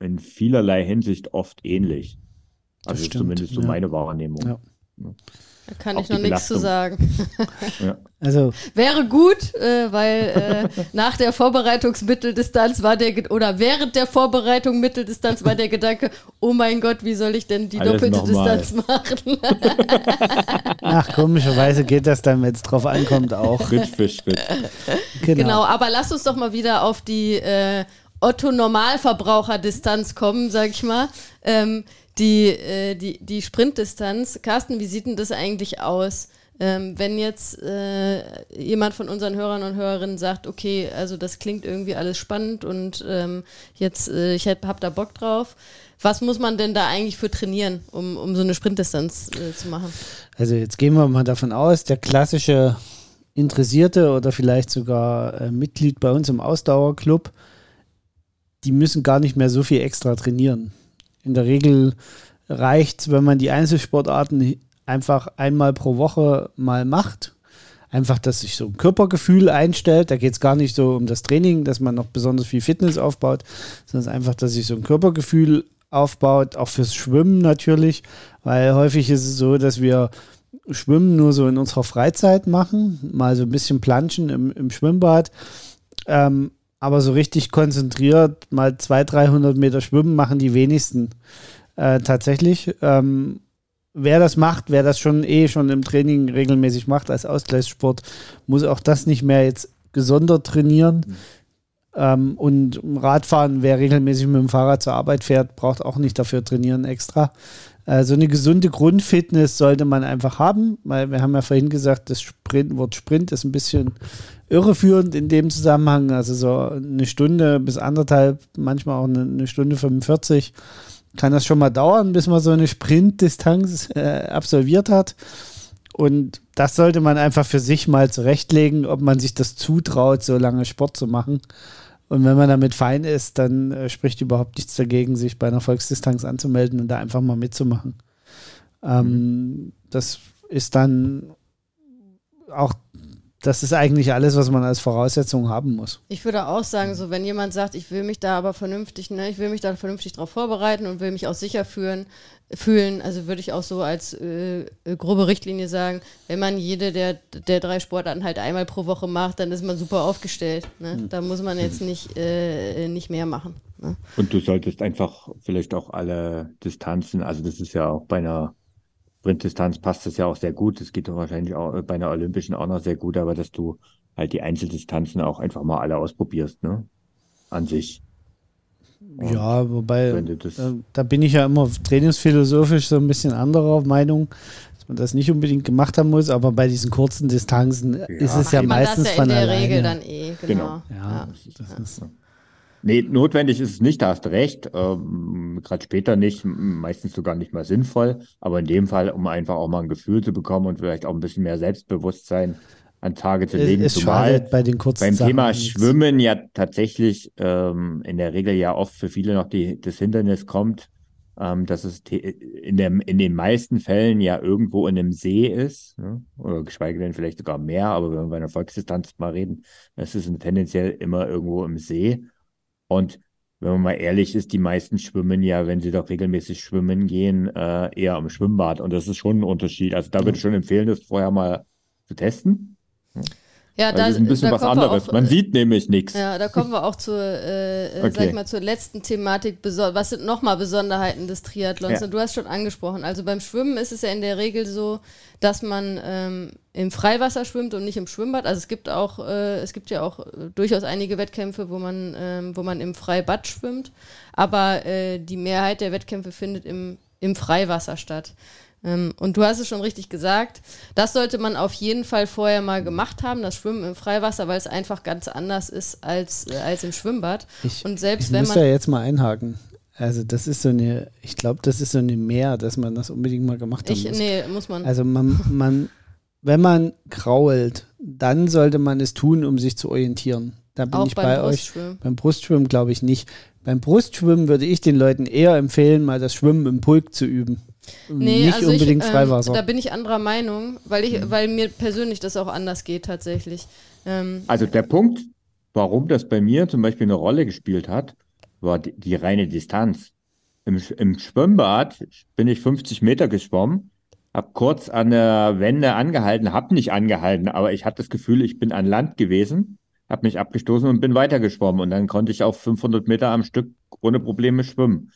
in vielerlei Hinsicht oft ähnlich. Also stimmt, zumindest so ja. meine Wahrnehmung. Ja. Da kann auch ich noch nichts zu sagen. ja. Also wäre gut, äh, weil äh, nach der Vorbereitungsmitteldistanz war der oder während der Vorbereitung Mitteldistanz war der Gedanke, oh mein Gott, wie soll ich denn die Alles doppelte Distanz machen? Ach, komischerweise geht das dann, wenn es drauf ankommt, auch. Schritt für Schritt. Genau. genau. aber lass uns doch mal wieder auf die äh, Otto-Normalverbraucher-Distanz kommen, sag ich mal. Ähm, die, äh, die, die Sprintdistanz. Carsten, wie sieht denn das eigentlich aus? Ähm, wenn jetzt äh, jemand von unseren Hörern und Hörerinnen sagt, okay, also das klingt irgendwie alles spannend und ähm, jetzt, äh, ich hab, da Bock drauf, was muss man denn da eigentlich für trainieren, um, um so eine Sprintdistanz äh, zu machen? Also jetzt gehen wir mal davon aus, der klassische Interessierte oder vielleicht sogar äh, Mitglied bei uns im Ausdauerclub, die müssen gar nicht mehr so viel extra trainieren. In der Regel reicht es, wenn man die Einzelsportarten einfach einmal pro Woche mal macht. Einfach, dass sich so ein Körpergefühl einstellt. Da geht es gar nicht so um das Training, dass man noch besonders viel Fitness aufbaut, sondern einfach, dass sich so ein Körpergefühl aufbaut, auch fürs Schwimmen natürlich, weil häufig ist es so, dass wir Schwimmen nur so in unserer Freizeit machen, mal so ein bisschen planschen im, im Schwimmbad. Ähm, aber so richtig konzentriert mal 200, 300 Meter schwimmen machen die wenigsten äh, tatsächlich. Ähm, wer das macht, wer das schon eh schon im Training regelmäßig macht als Ausgleichssport, muss auch das nicht mehr jetzt gesondert trainieren. Mhm. Ähm, und Radfahren, wer regelmäßig mit dem Fahrrad zur Arbeit fährt, braucht auch nicht dafür trainieren extra. Äh, so eine gesunde Grundfitness sollte man einfach haben, weil wir haben ja vorhin gesagt, das Sprint, Wort Sprint ist ein bisschen irreführend in dem Zusammenhang. Also so eine Stunde bis anderthalb, manchmal auch eine, eine Stunde 45 kann das schon mal dauern, bis man so eine Sprintdistanz äh, absolviert hat. Und das sollte man einfach für sich mal zurechtlegen, ob man sich das zutraut, so lange Sport zu machen. Und wenn man damit fein ist, dann äh, spricht überhaupt nichts dagegen, sich bei einer Volksdistanz anzumelden und da einfach mal mitzumachen. Ähm, mhm. Das ist dann auch das ist eigentlich alles, was man als Voraussetzung haben muss. Ich würde auch sagen, so wenn jemand sagt, ich will mich da aber vernünftig, ne, ich will mich da vernünftig darauf vorbereiten und will mich auch sicher fühlen, fühlen, also würde ich auch so als äh, äh, grobe Richtlinie sagen, wenn man jede der, der drei Sportarten halt einmal pro Woche macht, dann ist man super aufgestellt. Ne? Mhm. Da muss man jetzt nicht, äh, nicht mehr machen. Ne? Und du solltest einfach vielleicht auch alle Distanzen, also das ist ja auch bei einer Sprintdistanz passt das ja auch sehr gut. Das geht doch wahrscheinlich auch bei einer Olympischen auch noch sehr gut, aber dass du halt die Einzeldistanzen auch einfach mal alle ausprobierst, ne? An sich. Und ja, wobei, da, da, bin ich ja immer trainingsphilosophisch so ein bisschen anderer Meinung, dass man das nicht unbedingt gemacht haben muss, aber bei diesen kurzen Distanzen ja. ist es ja meistens von der Regel dann eh, genau. genau. Ja, ja. Das ist, ja. Nee, notwendig ist es nicht, da hast du recht. Ähm, Gerade später nicht, meistens sogar nicht mal sinnvoll. Aber in dem Fall, um einfach auch mal ein Gefühl zu bekommen und vielleicht auch ein bisschen mehr Selbstbewusstsein an Tage zu legen. Es, es zumal bei den kurzen beim Sachen Thema Schwimmen ja tatsächlich ähm, in der Regel ja oft für viele noch die, das Hindernis kommt, ähm, dass es in, dem, in den meisten Fällen ja irgendwo in einem See ist, ne? oder geschweige denn vielleicht sogar mehr, aber wenn wir bei einer Volksdistanz mal reden, es ist tendenziell immer irgendwo im See. Und wenn man mal ehrlich ist, die meisten schwimmen ja, wenn sie doch regelmäßig schwimmen gehen, äh, eher am Schwimmbad. Und das ist schon ein Unterschied. Also da würde ich schon empfehlen, das vorher mal zu testen. Ja, da, das ist ein bisschen was anderes. Auch, Man sieht nämlich nichts. Ja, da kommen wir auch zur, äh, äh okay. sag ich mal, zur letzten Thematik. Was sind nochmal Besonderheiten des Triathlons? Ja. Du hast schon angesprochen. Also beim Schwimmen ist es ja in der Regel so, dass man ähm, im Freiwasser schwimmt und nicht im Schwimmbad. Also es gibt auch, äh, es gibt ja auch äh, durchaus einige Wettkämpfe, wo man, ähm, wo man im Freibad schwimmt. Aber äh, die Mehrheit der Wettkämpfe findet im, im Freiwasser statt. Ähm, und du hast es schon richtig gesagt, das sollte man auf jeden Fall vorher mal gemacht haben, das Schwimmen im Freiwasser, weil es einfach ganz anders ist als, äh, als im Schwimmbad. Ich, und selbst ich wenn muss man. ja jetzt mal einhaken. Also das ist so eine, ich glaube, das ist so eine Mehr, dass man das unbedingt mal gemacht haben ich, muss. Nee, muss man. Also man, man, wenn man krault, dann sollte man es tun, um sich zu orientieren. Da bin Auch ich bei euch. Beim Brustschwimmen glaube ich nicht. Beim Brustschwimmen würde ich den Leuten eher empfehlen, mal das Schwimmen im Pulk zu üben. Nee, nicht also unbedingt ich, ähm, Freiwasser. Da bin ich anderer Meinung, weil, ich, mhm. weil mir persönlich das auch anders geht tatsächlich. Ähm, also der Punkt, warum das bei mir zum Beispiel eine Rolle gespielt hat, war die, die reine Distanz. Im, Im, Schwimmbad bin ich 50 Meter geschwommen, habe kurz an der Wende angehalten, habe nicht angehalten, aber ich hatte das Gefühl, ich bin an Land gewesen, habe mich abgestoßen und bin weitergeschwommen und dann konnte ich auf 500 Meter am Stück ohne Probleme schwimmen.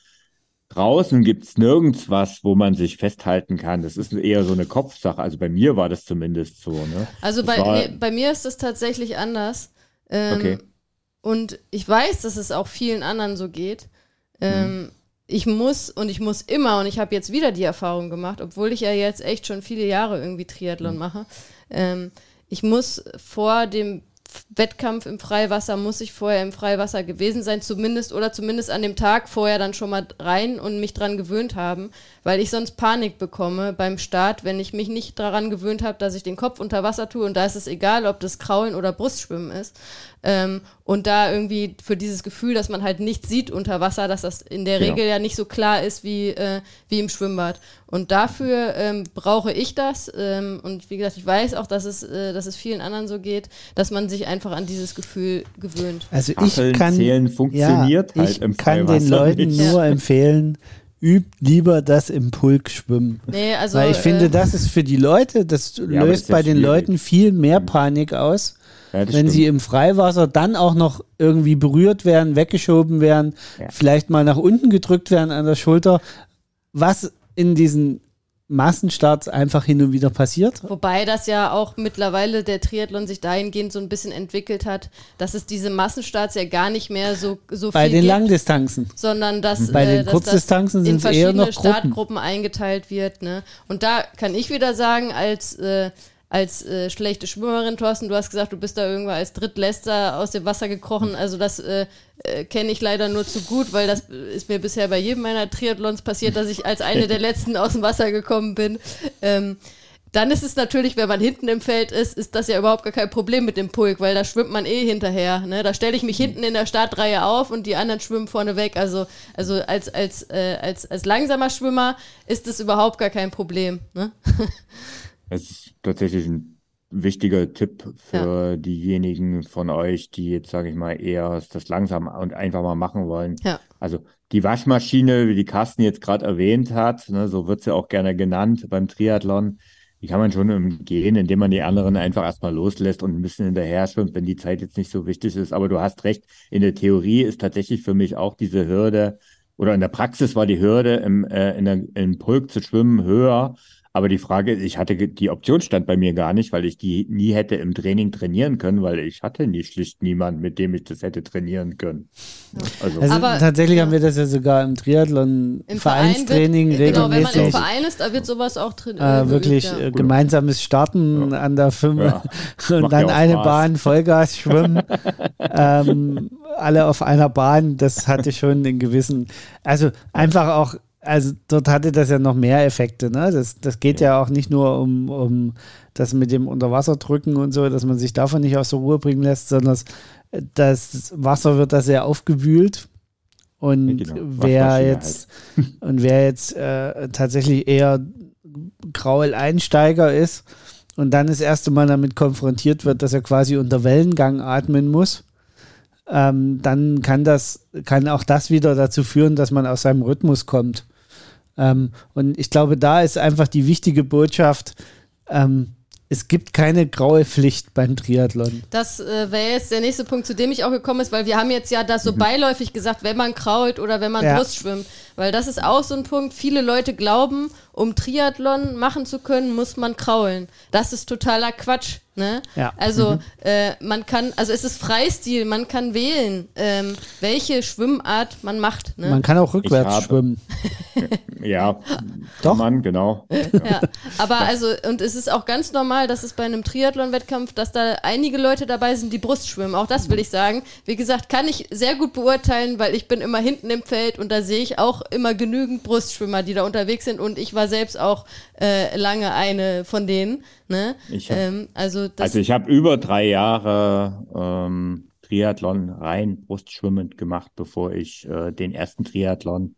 Draußen gibt es nirgends was, wo man sich festhalten kann. Das ist eher so eine Kopfsache. Also bei mir war das zumindest so. Ne? Also bei, war, nee, bei mir ist es tatsächlich anders. Ähm, okay. Und ich weiß, dass es auch vielen anderen so geht. Ähm, mhm. Ich muss und ich muss immer, und ich habe jetzt wieder die Erfahrung gemacht, obwohl ich ja jetzt echt schon viele Jahre irgendwie Triathlon mhm. mache. Ähm, ich muss vor dem Wettkampf im Freiwasser muss ich vorher im Freiwasser gewesen sein, zumindest oder zumindest an dem Tag vorher dann schon mal rein und mich dran gewöhnt haben, weil ich sonst Panik bekomme beim Start, wenn ich mich nicht daran gewöhnt habe, dass ich den Kopf unter Wasser tue und da ist es egal, ob das Kraulen oder Brustschwimmen ist. Ähm, und da irgendwie für dieses Gefühl, dass man halt nichts sieht unter Wasser, dass das in der genau. Regel ja nicht so klar ist wie, äh, wie im Schwimmbad. Und dafür ähm, brauche ich das. Ähm, und wie gesagt, ich weiß auch, dass es, äh, dass es vielen anderen so geht, dass man sich einfach an dieses Gefühl gewöhnt. Also ich kann, funktioniert ja, halt ich kann den Leuten nicht. nur empfehlen, übt lieber das im Pulk schwimmen. Nee, also, Weil ich äh, finde, das ist für die Leute, das ja, löst bei den schwierig. Leuten viel mehr Panik aus ja, wenn stimmt. sie im Freiwasser dann auch noch irgendwie berührt werden, weggeschoben werden, ja. vielleicht mal nach unten gedrückt werden an der Schulter, was in diesen Massenstarts einfach hin und wieder passiert. Wobei das ja auch mittlerweile der Triathlon sich dahingehend so ein bisschen entwickelt hat, dass es diese Massenstarts ja gar nicht mehr so, so Bei viel den gibt, Langdistanzen. sondern dass, Bei äh, den dass Kurzdistanzen das in es eher verschiedene noch Gruppen. Startgruppen eingeteilt wird. Ne? Und da kann ich wieder sagen, als äh, als äh, schlechte Schwimmerin, Thorsten, du hast gesagt, du bist da irgendwo als Drittläster aus dem Wasser gekrochen. Also das äh, äh, kenne ich leider nur zu gut, weil das ist mir bisher bei jedem meiner Triathlons passiert, dass ich als eine der letzten aus dem Wasser gekommen bin. Ähm, dann ist es natürlich, wenn man hinten im Feld ist, ist das ja überhaupt gar kein Problem mit dem Pulk, weil da schwimmt man eh hinterher. Ne? Da stelle ich mich hinten in der Startreihe auf und die anderen schwimmen vorne weg. Also, also als, als, äh, als, als langsamer Schwimmer ist das überhaupt gar kein Problem. Ne? Es ist tatsächlich ein wichtiger Tipp für diejenigen von euch, die jetzt, sage ich mal, eher das langsam und einfach mal machen wollen. Ja. Also die Waschmaschine, wie die Carsten jetzt gerade erwähnt hat, ne, so wird sie auch gerne genannt beim Triathlon, die kann man schon umgehen, indem man die anderen einfach erstmal loslässt und ein bisschen hinterher schwimmt, wenn die Zeit jetzt nicht so wichtig ist. Aber du hast recht, in der Theorie ist tatsächlich für mich auch diese Hürde, oder in der Praxis war die Hürde, im, äh, in der, im Pulk zu schwimmen höher. Aber die Frage, ich hatte die Option stand bei mir gar nicht, weil ich die nie hätte im Training trainieren können, weil ich hatte nie schlicht niemand, mit dem ich das hätte trainieren können. Also, Also Aber- tatsächlich ja. haben wir das ja sogar im Triathlon Im Verein Vereinstraining wird, Genau, wenn man im. Verein ist, da wird sowas auch drin. äh, wirklich ja. äh, gemeinsames Starten an der Firma Ja. und Macht dann ja eine Spaß. Bahn Vollgas schwimmen. ähm, alle auf einer Bahn, das hatte schon einen gewissen, also einfach auch, also dort hatte das ja noch mehr Effekte. Ne? Das, das geht ja. auch nicht nur um, um das mit dem Unterwasserdrücken und so, dass man sich davon nicht aus der Ruhe bringen lässt, sondern das, das Wasser wird da sehr aufgewühlt. Und Genau, wer Waschmaschine jetzt und wer jetzt äh, tatsächlich eher Graul-Einsteiger ist und dann das erste Mal damit konfrontiert wird, dass er quasi unter Wellengang atmen muss, ähm, dann kann das, kann auch das wieder dazu führen, dass man aus seinem Rhythmus kommt. Ähm, und ich glaube, da ist einfach die wichtige Botschaft, ähm, es gibt keine graue Pflicht beim Triathlon. Das äh, wäre jetzt der nächste Punkt, zu dem ich auch gekommen ist, weil wir haben jetzt ja das so beiläufig gesagt, wenn man krault oder wenn man Ja. Brust schwimmt. Weil das ist auch so ein Punkt, viele Leute glauben, um Triathlon machen zu können, muss man kraulen. Das ist totaler Quatsch. Ne? Ja. Also äh, man kann, also es ist Freistil, man kann wählen, ähm, welche Schwimmart man macht. Ne? Man kann auch rückwärts habe- schwimmen. ja, Doch. kann man, genau. Ja, aber also, und es ist auch ganz normal, dass es bei einem Triathlon-Wettkampf, dass da einige Leute dabei sind, die Brust schwimmen. Auch das will ich sagen. Wie gesagt, kann ich sehr gut beurteilen, weil ich bin immer hinten im Feld und da sehe ich auch immer genügend Brustschwimmer, die da unterwegs sind und ich war selbst auch äh, lange eine von denen. Ne? Ich hab- ähm, also das, Also ich habe über drei Jahre ähm, Triathlon rein brustschwimmend gemacht, bevor ich äh, den ersten Triathlon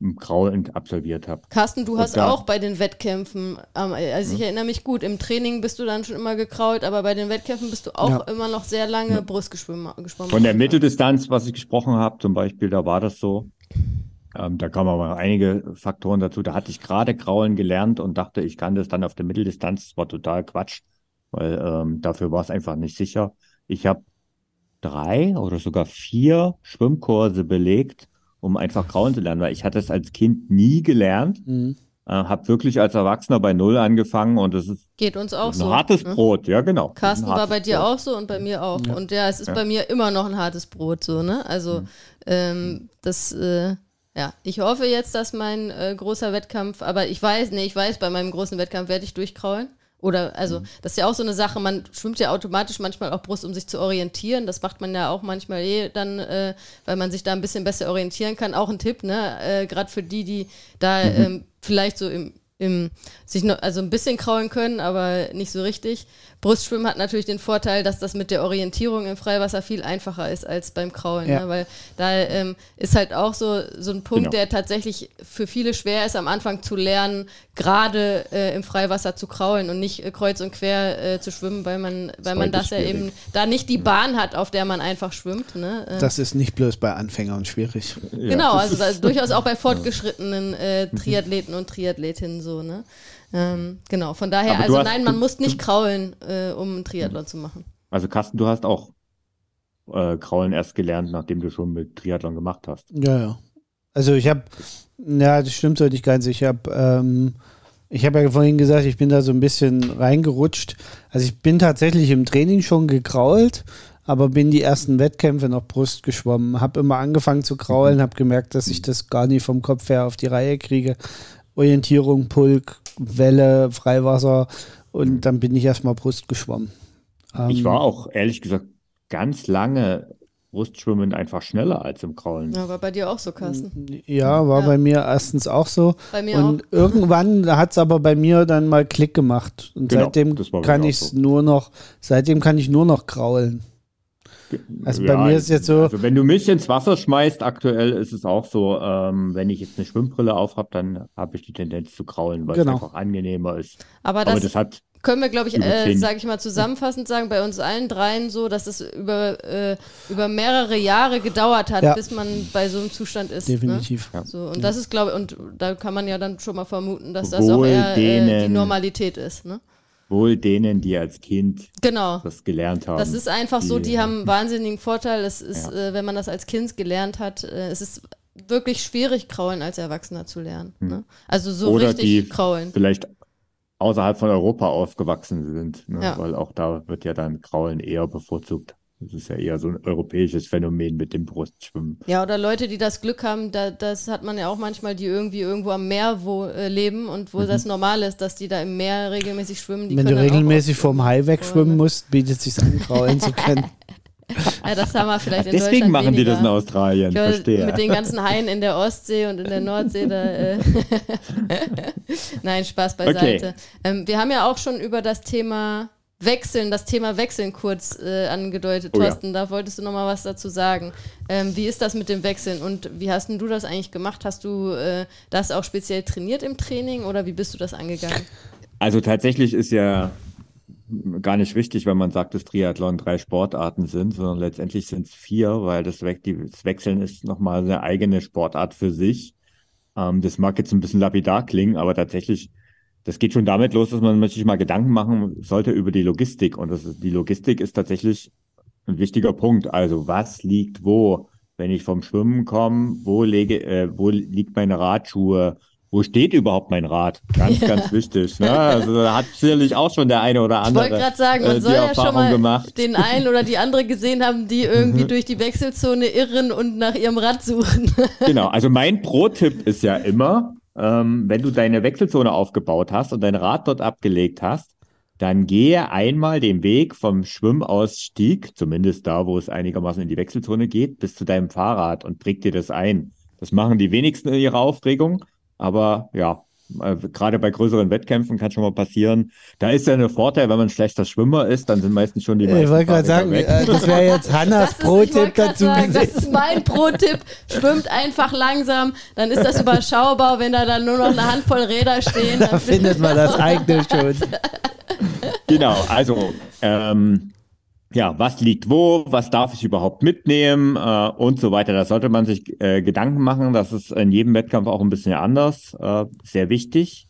im Graulend absolviert habe. Carsten, du Und hast da- auch bei den Wettkämpfen, ähm, also ich erinnere mich gut, im Training bist du dann schon immer gekrault, aber bei den Wettkämpfen bist du auch Ja. immer noch sehr lange Brust geschwommen. geschwommen. Von der Mitteldistanz, was ich gesprochen habe, zum Beispiel, da war das so. Ähm, da kamen aber einige Faktoren dazu. Da hatte ich gerade Kraulen gelernt und dachte, ich kann das dann auf der Mitteldistanz. Das war total Quatsch, weil ähm, dafür war es einfach nicht sicher. Ich habe drei oder sogar vier Schwimmkurse belegt, um einfach Kraulen zu lernen, weil ich hatte es als Kind nie gelernt. Mhm. Äh, habe wirklich als Erwachsener bei Null angefangen und das ist Geht uns auch ein so. hartes ne? Brot, ja genau. Carsten war bei dir Brot. auch so und bei mir auch. Ja. Und ja, es ist Ja. bei mir immer noch ein hartes Brot, so, ne? Also, ähm, das, äh, ja, ich hoffe jetzt, dass mein äh, großer Wettkampf, aber ich weiß, nee, ich weiß, bei meinem großen Wettkampf werde ich durchkraulen. Oder, also, Mhm. das ist ja auch so eine Sache, man schwimmt ja automatisch manchmal auch Brust, um sich zu orientieren. Das macht man ja auch manchmal eh dann, äh, weil man sich da ein bisschen besser orientieren kann. Auch ein Tipp, ne? Äh, Gerade für die, die da Mhm. ähm, vielleicht so im, im, sich noch, also ein bisschen kraulen können, aber nicht so richtig. Brustschwimmen hat natürlich den Vorteil, dass das mit der Orientierung im Freiwasser viel einfacher ist als beim Kraulen, Ja. ne? weil da ähm, ist halt auch so, so ein Punkt, Genau. der tatsächlich für viele schwer ist, am Anfang zu lernen, gerade äh, im Freiwasser zu kraulen und nicht äh, kreuz und quer äh, zu schwimmen, weil man, weil man das ja schwierig. eben da nicht die Bahn hat, auf der man einfach schwimmt. Ne? Äh, Das ist nicht bloß bei Anfängern schwierig. Ja, genau, also da, durchaus auch bei fortgeschrittenen äh, Triathleten und Triathletinnen so, ne? Ähm, genau, von daher, Aber also hast- nein, man du- muss nicht du- kraulen, äh, um einen Triathlon zu machen. Also Carsten, du hast auch äh, Kraulen erst gelernt, nachdem du schon mit Triathlon gemacht hast. Ja, ja. Also ich habe, ja, das stimmt so nicht ganz. Ich habe ähm, Ich habe ja vorhin gesagt, ich bin da so ein bisschen reingerutscht. Also ich bin tatsächlich im Training schon gekrault, aber bin die ersten Wettkämpfe noch Brust geschwommen. Habe immer angefangen zu kraulen, habe gemerkt, dass ich das gar nicht vom Kopf her auf die Reihe kriege. Orientierung, Pulk, Welle, Freiwasser und dann bin ich erstmal Brust geschwommen. ich ähm, war auch ehrlich gesagt ganz lange Brustschwimmen einfach schneller als im Kraulen. Ja, war bei dir auch so, Carsten. Ja, war ja. bei mir erstens auch so. Bei mir und auch. irgendwann hat es aber bei mir dann mal Klick gemacht. Und genau, seitdem kann ich es so. nur noch, seitdem kann ich nur noch kraulen. Also bei mir ist jetzt so. Also wenn du mich ins Wasser schmeißt, aktuell ist es auch so, ähm, wenn ich jetzt eine Schwimmbrille auf habe, dann habe ich die Tendenz zu kraulen, weil genau. es einfach angenehmer ist. Aber das, Aber das hat können wir, glaube ich, äh, sage ich mal zusammenfassend sagen, bei uns allen dreien so, dass es über, äh, über mehrere Jahre gedauert hat, ja. bis man bei so einem Zustand ist. Ne? Definitiv. Ne? Ja. So, und ja. das ist, glaube ich, und da kann man ja dann schon mal vermuten, dass das auch eher äh, die Normalität ist. Ne? Wohl denen, die als Kind genau. das gelernt haben. Das ist einfach die, so, die haben einen wahnsinnigen Vorteil. Es ist, äh, wenn man das als Kind gelernt hat, äh, es ist wirklich schwierig, Kraulen als Erwachsener zu lernen. Hm. Ne? Also so Oder richtig die kraulen. Vielleicht außerhalb von Europa aufgewachsen sind, ne? ja. weil auch da wird ja dann Kraulen eher bevorzugt. Das ist ja eher so ein europäisches Phänomen mit dem Brustschwimmen. Ja, oder Leute, die das Glück haben, da, das hat man ja auch manchmal, die irgendwie irgendwo am Meer wo, äh, leben und wo mhm. das normal ist, dass die da im Meer regelmäßig schwimmen. Wenn du regelmäßig vom Hai wegschwimmen musst, bietet es sich an, kraulen zu können. Ja, das haben wir vielleicht in Deswegen machen weniger. die das in Australien, glaube, verstehe. Mit den ganzen Haien in der Ostsee und in der Nordsee. Da, äh Nein, Spaß beiseite. Okay. Ähm, wir haben ja auch schon über das Thema Wechseln, das Thema Wechseln kurz äh, angedeutet. Oh, Thorsten, ja. da wolltest du noch mal was dazu sagen. Ähm, wie ist das mit dem Wechseln und wie hast du das eigentlich gemacht? Hast du äh, das auch speziell trainiert im Training oder wie bist du das angegangen? Also tatsächlich ist ja gar nicht richtig, wenn man sagt, dass Triathlon drei Sportarten sind, sondern letztendlich sind es vier, weil das, We das Wechseln ist nochmal eine eigene Sportart für sich. Ähm, das mag jetzt ein bisschen lapidar klingen, aber tatsächlich, das geht schon damit los, dass man sich mal Gedanken machen sollte über die Logistik. Und das ist, die Logistik ist tatsächlich ein wichtiger Punkt. Also was liegt wo? Wenn ich vom Schwimmen komme, wo, lege, äh, wo liegt meine Radschuhe? wo steht überhaupt mein Rad? Ganz, ja. ganz wichtig. Ne? Also da hat sicherlich auch schon der eine oder andere. Ich wollte gerade sagen, man äh, soll ja schon mal gemacht. den einen oder die andere gesehen haben, die irgendwie mhm. durch die Wechselzone irren und nach ihrem Rad suchen. genau, also mein Pro-Tipp ist ja immer, ähm, wenn du deine Wechselzone aufgebaut hast und dein Rad dort abgelegt hast, dann gehe einmal den Weg vom Schwimmausstieg, zumindest da, wo es einigermaßen in die Wechselzone geht, bis zu deinem Fahrrad und präg dir das ein. Das machen die wenigsten in ihrer Aufregung. Aber ja, äh, gerade bei größeren Wettkämpfen kann schon mal passieren. Da ist ja ein Vorteil, wenn man ein schlechter Schwimmer ist, dann sind meistens schon die meisten Ich wollte gerade sagen, weg. Äh, das wäre jetzt Hannas Pro-Tipp dazu. Sagen, das ist mein Pro-Tipp. Schwimmt einfach langsam, dann ist das überschaubar, wenn da dann nur noch eine Handvoll Räder stehen. Da findet man das eigene schon. Genau, also ähm, ja, was liegt wo, was darf ich überhaupt mitnehmen äh, und so weiter. Da sollte man sich äh, Gedanken machen. Das ist in jedem Wettkampf auch ein bisschen anders. Äh, sehr wichtig.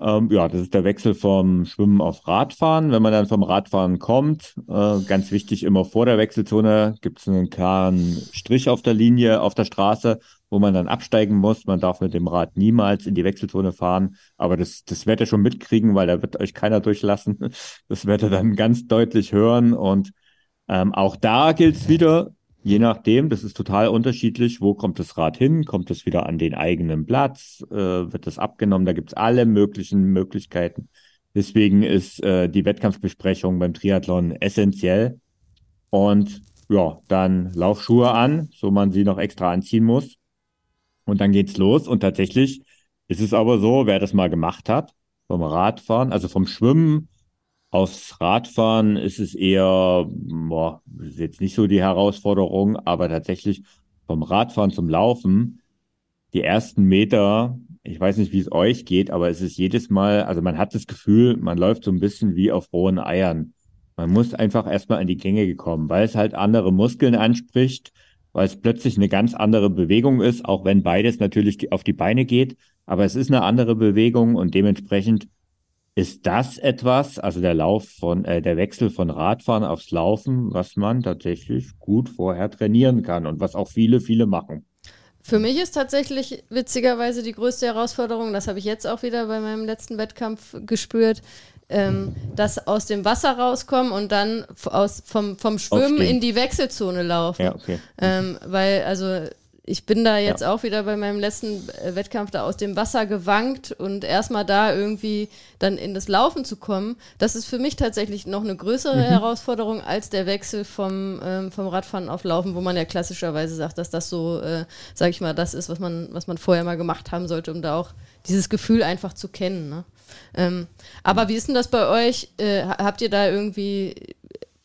Ähm, ja, das ist der Wechsel vom Schwimmen auf Radfahren. Wenn man dann vom Radfahren kommt, äh, ganz wichtig, immer vor der Wechselzone gibt es einen klaren Strich auf der Linie, auf der Straße, wo man dann absteigen muss. Man darf mit dem Rad niemals in die Wechselzone fahren, aber das, das werdet ihr schon mitkriegen, weil da wird euch keiner durchlassen. Das werdet ihr dann ganz deutlich hören und ähm, auch da gilt es wieder, Je nachdem, das ist total unterschiedlich. Wo kommt das Rad hin? Kommt es wieder an den eigenen Platz? Äh, wird das abgenommen? Da gibt es alle möglichen Möglichkeiten. Deswegen ist äh, die Wettkampfbesprechung beim Triathlon essentiell. Und ja, dann Laufschuhe an, so man sie noch extra anziehen muss. Und dann geht's los. Und tatsächlich ist es aber so, wer das mal gemacht hat, vom Radfahren, also vom Schwimmen Aufs Radfahren ist es eher, boah, ist jetzt nicht so die Herausforderung, aber tatsächlich vom Radfahren zum Laufen, die ersten Meter, ich weiß nicht, wie es euch geht, aber es ist jedes Mal, also man hat das Gefühl, man läuft so ein bisschen wie auf rohen Eiern. Man muss einfach erstmal an die Gänge gekommen, weil es halt andere Muskeln anspricht, weil es plötzlich eine ganz andere Bewegung ist, auch wenn beides natürlich auf die Beine geht, aber es ist eine andere Bewegung und dementsprechend ist das etwas, also der Lauf von, äh, der Wechsel von Radfahren aufs Laufen, was man tatsächlich gut vorher trainieren kann und was auch viele, viele machen? Für mich ist tatsächlich witzigerweise die größte Herausforderung, das habe ich jetzt auch wieder bei meinem letzten Wettkampf gespürt, ähm, dass aus dem Wasser rauskommen und dann aus, vom, vom Schwimmen Aufstehen. in die Wechselzone laufen. Ja, okay. Ähm, weil, also ich bin da jetzt Ja. auch wieder bei meinem letzten äh, Wettkampf da aus dem Wasser gewankt und erstmal da irgendwie dann in das Laufen zu kommen, das ist für mich tatsächlich noch eine größere Herausforderung als der Wechsel vom, ähm, vom Radfahren auf Laufen, wo man ja klassischerweise sagt, dass das so, äh, sag ich mal, das ist, was man, was man vorher mal gemacht haben sollte, um da auch dieses Gefühl einfach zu kennen. Ne? Ähm, aber wie ist denn das bei euch? Äh, ha- habt ihr da irgendwie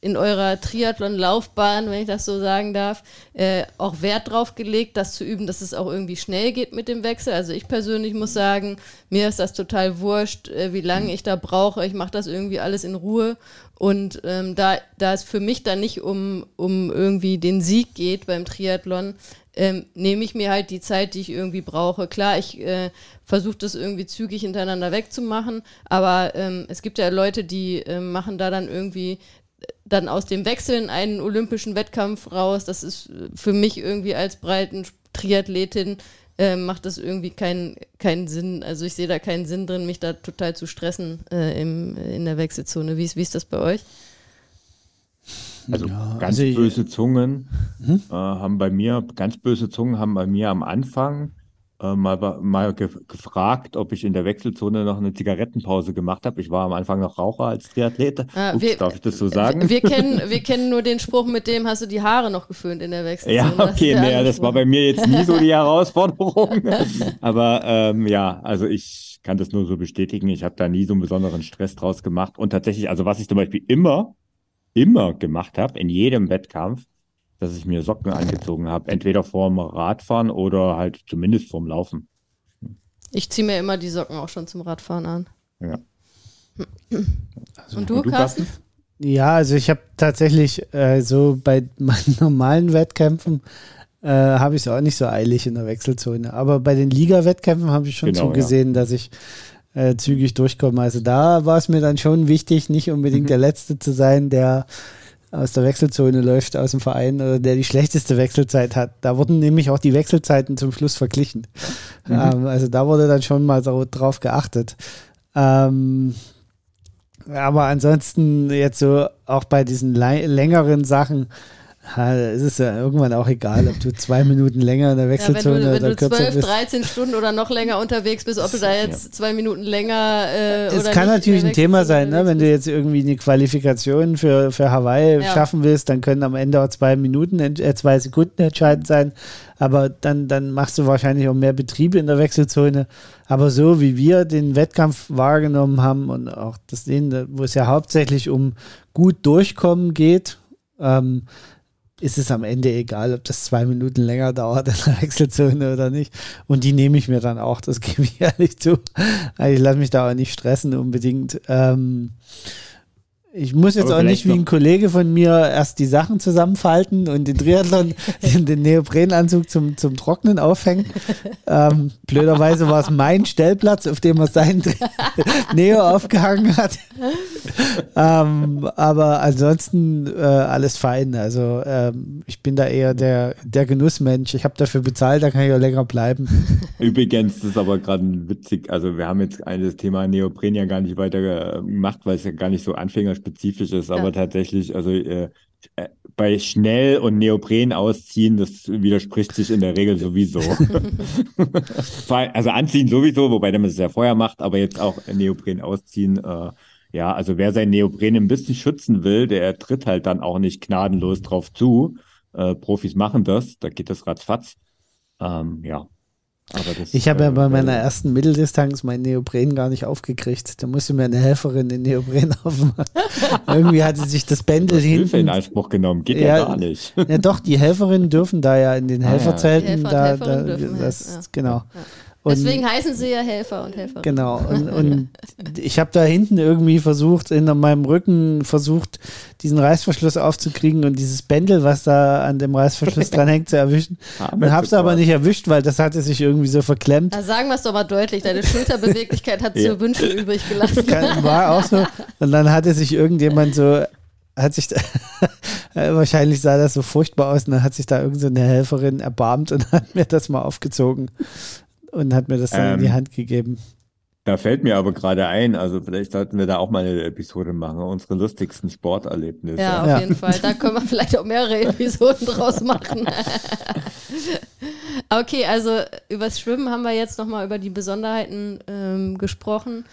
in eurer Triathlon-Laufbahn, wenn ich das so sagen darf, äh, auch Wert drauf gelegt, das zu üben, dass es auch irgendwie schnell geht mit dem Wechsel. Also ich persönlich muss sagen, mir ist das total wurscht, äh, wie lange ich da brauche. Ich mache das irgendwie alles in Ruhe. Und ähm, da, da es für mich dann nicht um, um irgendwie den Sieg geht beim Triathlon, ähm, nehme ich mir halt die Zeit, die ich irgendwie brauche. Klar, ich äh, versuche das irgendwie zügig hintereinander wegzumachen, aber ähm, es gibt ja Leute, die ähm, machen da dann irgendwie dann aus dem Wechseln einen olympischen Wettkampf raus. Das ist äh, für mich irgendwie als breiten Triathletin äh, macht das irgendwie keinen keinen Sinn. Also ich sehe da keinen Sinn drin, mich da total zu stressen äh, im, in der Wechselzone. Wie ist, wie ist das bei euch? Also Ja, ganz also böse Zungen äh, haben bei mir, ganz böse Zungen haben bei mir am Anfang äh, mal, mal ge gefragt, ob ich in der Wechselzone noch eine Zigarettenpause gemacht habe. Ich war am Anfang noch Raucher als Triathlet. Ah, Ups, wir- darf ich das so sagen? Wir kennen, wir kennen nur den Spruch, mit dem hast du die Haare noch geföhnt in der Wechselzone. Ja, Das okay, der nee, das war bei mir jetzt nie so die Herausforderung. Aber ähm, ja, also ich kann das nur so bestätigen. Ich habe da nie so einen besonderen Stress draus gemacht. Und tatsächlich, also was ich zum Beispiel immer, immer gemacht habe, in jedem Wettkampf, dass ich mir Socken angezogen habe, entweder vorm Radfahren oder halt zumindest vorm Laufen. Ich ziehe mir immer die Socken auch schon zum Radfahren an. Ja. Und du, Und du, Carsten? Ja, also ich habe tatsächlich äh, so bei meinen normalen Wettkämpfen äh, habe ich es auch nicht so eilig in der Wechselzone. Aber bei den Liga-Wettkämpfen habe ich schon Genau, zugesehen, dass ich äh, zügig durchkomme. Also da war es mir dann schon wichtig, nicht unbedingt Mhm. der Letzte zu sein, der aus der Wechselzone läuft, aus dem Verein oder der die schlechteste Wechselzeit hat. Da wurden nämlich auch die Wechselzeiten zum Schluss verglichen. Ähm, also da wurde dann schon mal so drauf geachtet. Ähm, aber ansonsten jetzt so auch bei diesen längeren Sachen ha, ist es ja irgendwann auch egal, ob du zwei Minuten länger in der Ja, wenn Wechselzone du, wenn oder du kürzer 12, bist. 13 Stunden oder noch länger unterwegs bist, ob du da jetzt zwei Minuten länger äh, Es oder kann nicht natürlich ein Thema Wechselzone sein, ne? wenn du jetzt irgendwie eine Qualifikation für, für Hawaii Ja. schaffen willst, dann können am Ende auch zwei Minuten, äh, zwei Sekunden entscheidend sein. Aber dann, dann machst du wahrscheinlich auch mehr Betrieb in der Wechselzone. Aber so wie wir den Wettkampf wahrgenommen haben und auch das sehen, wo es ja hauptsächlich um gut durchkommen geht, ähm, ist es am Ende egal, ob das zwei Minuten länger dauert in der Wechselzone oder nicht. Und die nehme ich mir dann auch, das gebe ich ehrlich zu. Also ich lasse mich da auch nicht stressen unbedingt. Ähm, ich muss jetzt Aber auch nicht wie ein Kollege von mir erst die Sachen zusammenfalten und den Triathlon, den, Neoprenanzug zum, zum Trocknen aufhängen. Ähm, blöderweise war es mein Stellplatz, auf dem er seinen Neo aufgehangen hat. ähm, aber ansonsten äh, alles fein. Also ähm, ich bin da eher der, der Genussmensch. Ich habe dafür bezahlt, da kann ich auch länger bleiben. Übrigens, das ist aber gerade witzig. Also wir haben jetzt das Thema Neopren ja gar nicht weiter äh, gemacht, weil es ja gar nicht so anfängerspezifisch ist. Aber Ja. tatsächlich, also äh, äh, bei schnell und Neopren ausziehen, das widerspricht sich in der Regel sowieso. Also anziehen sowieso, wobei man es ja vorher macht, aber jetzt auch Neopren ausziehen. Äh, ja, also wer sein Neopren ein bisschen schützen will, der tritt halt dann auch nicht gnadenlos drauf zu. Äh, Profis machen das, da geht das ratzfatz. Ähm, ja. Aber das, Ich habe ja äh, bei meiner äh, ersten Mitteldistanz meinen Neopren gar nicht aufgekriegt. Da musste mir eine Helferin den Neopren aufmachen. Irgendwie hatte sich das Bändel Hilfe in. Anspruch genommen, geht ja, Ja, gar nicht. Ja, doch, die Helferinnen dürfen da ja in den Ah, ja. Helferzelten. Helfer und da, da, das, ja. Genau. Und- Deswegen heißen sie ja Helfer und Helferinnen. Genau. Und, und ich habe da hinten irgendwie versucht, hinter meinem Rücken versucht, diesen Reißverschluss aufzukriegen und dieses Bändel, was da an dem Reißverschluss dran hängt, zu erwischen. Haben Und habe es aber nicht erwischt, weil das hatte sich irgendwie so verklemmt. Na, sagen wir es doch mal deutlich, deine Schulterbeweglichkeit hat Ja. zu wünschen übrig gelassen. War auch so. Und dann hatte sich irgendjemand so hat sich da, wahrscheinlich sah das so furchtbar aus und dann hat sich da irgendeine so Helferin erbarmt und hat mir das mal aufgezogen und hat mir das dann ähm, in die ähm, Hand gegeben. Da fällt mir aber gerade ein, also vielleicht sollten wir da auch mal eine Episode machen, unsere lustigsten Sporterlebnisse. Ja, auf ja. jeden Fall. Da können wir vielleicht auch mehrere Episoden draus machen. okay, also übers Schwimmen haben wir jetzt nochmal über die Besonderheiten ähm, gesprochen.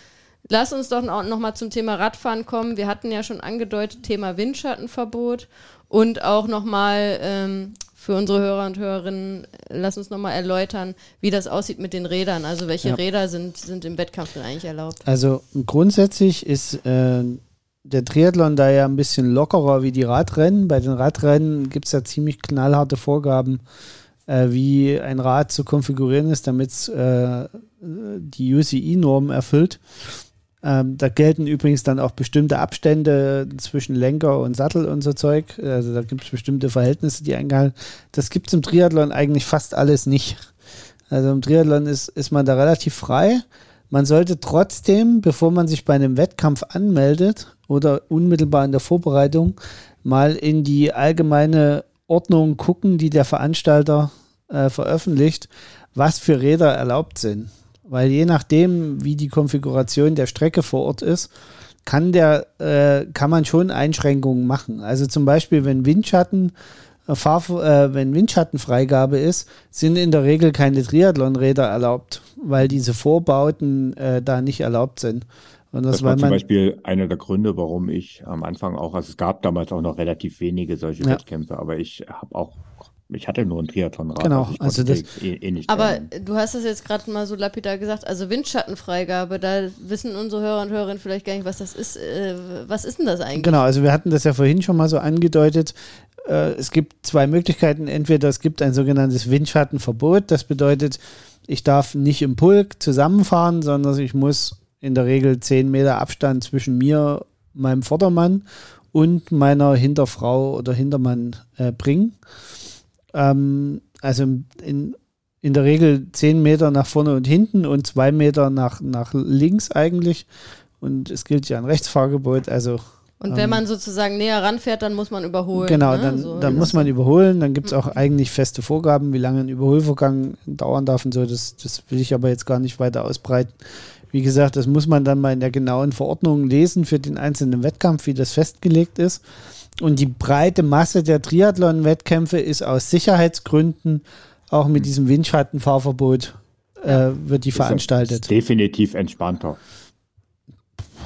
Lass uns doch noch mal zum Thema Radfahren kommen. Wir hatten ja schon angedeutet, Thema Windschattenverbot und auch noch mal ähm, für unsere Hörer und Hörerinnen, lass uns noch mal erläutern, wie das aussieht mit den Rädern. Also welche ja. Räder sind, sind im Wettkampf denn eigentlich erlaubt? Also grundsätzlich ist äh, der Triathlon da ja ein bisschen lockerer wie die Radrennen. Bei den Radrennen gibt es ja ziemlich knallharte Vorgaben, äh, wie ein Rad zu konfigurieren ist, damit es äh, die UCI-Norm erfüllt. Ähm, da gelten übrigens dann auch bestimmte Abstände zwischen Lenker und Sattel und so Zeug. Also da gibt es bestimmte Verhältnisse, die eingehalten Das gibt es im Triathlon eigentlich fast alles nicht. Also im Triathlon ist, ist man da relativ frei. Man sollte trotzdem, bevor man sich bei einem Wettkampf anmeldet oder unmittelbar in der Vorbereitung, mal in die allgemeine Ordnung gucken, die der Veranstalter äh, veröffentlicht, was für Räder erlaubt sind. Weil je nachdem, wie die Konfiguration der Strecke vor Ort ist, kann, der, äh, kann man schon Einschränkungen machen. Also zum Beispiel, wenn Windschatten, äh, Fahr, äh, wenn Windschattenfreigabe ist, sind in der Regel keine Triathlonräder erlaubt, weil diese Vorbauten äh, da nicht erlaubt sind. Und das, das war zum Beispiel einer der Gründe, warum ich am Anfang auch, also es gab damals auch noch relativ wenige solche ja. Wettkämpfe, aber ich habe auch ich hatte nur ein Triathlonrad. Genau, also, also das. Eh, eh nicht aber lernen. du hast das jetzt gerade mal so lapidar gesagt, also Windschattenfreigabe, da wissen unsere Hörer und Hörerinnen vielleicht gar nicht, was das ist. Äh, was ist denn das eigentlich? Genau, also wir hatten das ja vorhin schon mal so angedeutet. Äh, es gibt zwei Möglichkeiten. Entweder es gibt ein sogenanntes Windschattenverbot, das bedeutet, ich darf nicht im Pulk zusammenfahren, sondern ich muss in der Regel 10 Meter Abstand zwischen mir, meinem Vordermann und meiner Hinterfrau oder Hintermann äh, bringen. Ähm, also in, in der Regel zehn Meter nach vorne und hinten und zwei Meter nach, nach links eigentlich. Und es gilt ja ein Rechtsfahrgebot, also und wenn ähm, man sozusagen näher ranfährt, dann muss man überholen. Genau, ne? dann, so dann muss man überholen. Dann gibt es auch mhm. eigentlich feste Vorgaben, wie lange ein Überholvorgang dauern darf und so. Das, das will ich aber jetzt gar nicht weiter ausbreiten. Wie gesagt, das muss man dann mal in der genauen Verordnung lesen für den einzelnen Wettkampf, wie das festgelegt ist. Und die breite Masse der Triathlon-Wettkämpfe ist aus Sicherheitsgründen auch mit diesem Windschattenfahrverbot äh, wird die ist veranstaltet. definitiv entspannter.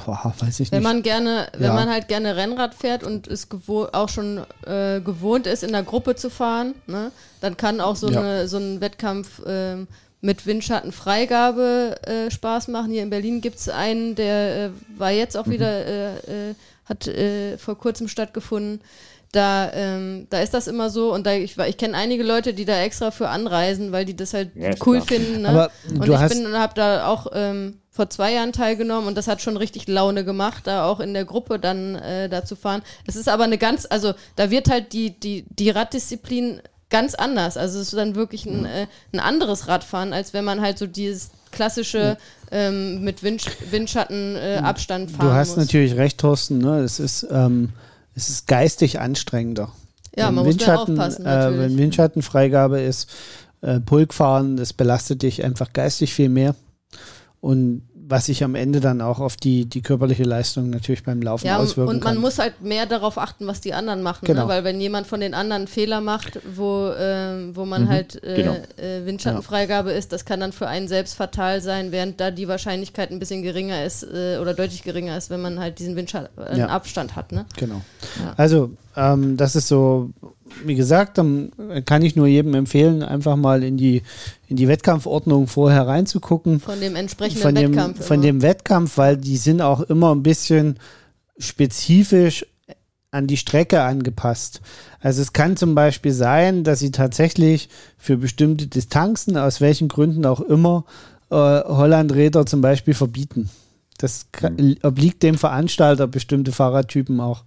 Boah, weiß ich wenn nicht. man gerne, wenn ja. man halt gerne Rennrad fährt und es auch schon äh, gewohnt ist, in der Gruppe zu fahren, ne, dann kann auch so, ja. eine, so ein Wettkampf äh, mit Windschattenfreigabe äh, Spaß machen. Hier in Berlin gibt es einen, der äh, war jetzt auch mhm. wieder äh, äh, hat äh, vor kurzem stattgefunden. Da, ähm, da ist das immer so und da, ich, ich kenne einige Leute, die da extra für anreisen, weil die das halt ja, cool klar. finden. Ne? Aber und ich habe da auch ähm, vor zwei Jahren teilgenommen und das hat schon richtig Laune gemacht, da auch in der Gruppe dann äh, da zu fahren. Es ist aber eine ganz, also da wird halt die, die, die Raddisziplin ganz anders. Also es ist dann wirklich ein, äh, ein anderes Radfahren, als wenn man halt so dieses klassische ähm, mit Wind, Windschattenabstand äh, fahren Du hast muss. natürlich recht, Thorsten. Ne? Es, ist, ähm, es ist geistig anstrengender. Ja, wenn man Windschatten, muss aufpassen. Äh, wenn Windschattenfreigabe ist, äh, Pulkfahren, das belastet dich einfach geistig viel mehr. Und was sich am Ende dann auch auf die, die körperliche Leistung natürlich beim Laufen ja, auswirken und man kann. muss halt mehr darauf achten, was die anderen machen, ne? genau. ne? weil wenn jemand von den anderen Fehler macht, wo, äh, wo man mhm, halt äh, genau. äh, Windschattenfreigabe ja. ist, das kann dann für einen selbst fatal sein, während da die Wahrscheinlichkeit ein bisschen geringer ist äh, oder deutlich geringer ist, wenn man halt diesen Windschattenabstand ja. hat. Ne? Genau. Also ähm, das ist so wie gesagt, dann kann ich nur jedem empfehlen, einfach mal in die, in die Wettkampfordnung vorher reinzugucken. Von dem entsprechenden von dem, Wettkampf. Von immer. dem Wettkampf, weil die sind auch immer ein bisschen spezifisch an die Strecke angepasst. Also es kann zum Beispiel sein, dass sie tatsächlich für bestimmte Distanzen, aus welchen Gründen auch immer, äh, Hollandräder zum Beispiel verbieten. Das kann, mhm. obliegt dem Veranstalter, bestimmte Fahrradtypen auch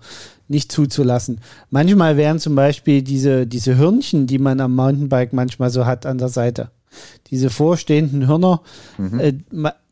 nicht zuzulassen. Manchmal wären zum Beispiel diese, diese Hörnchen, die man am Mountainbike manchmal so hat an der Seite, diese vorstehenden Hörner, mhm. äh,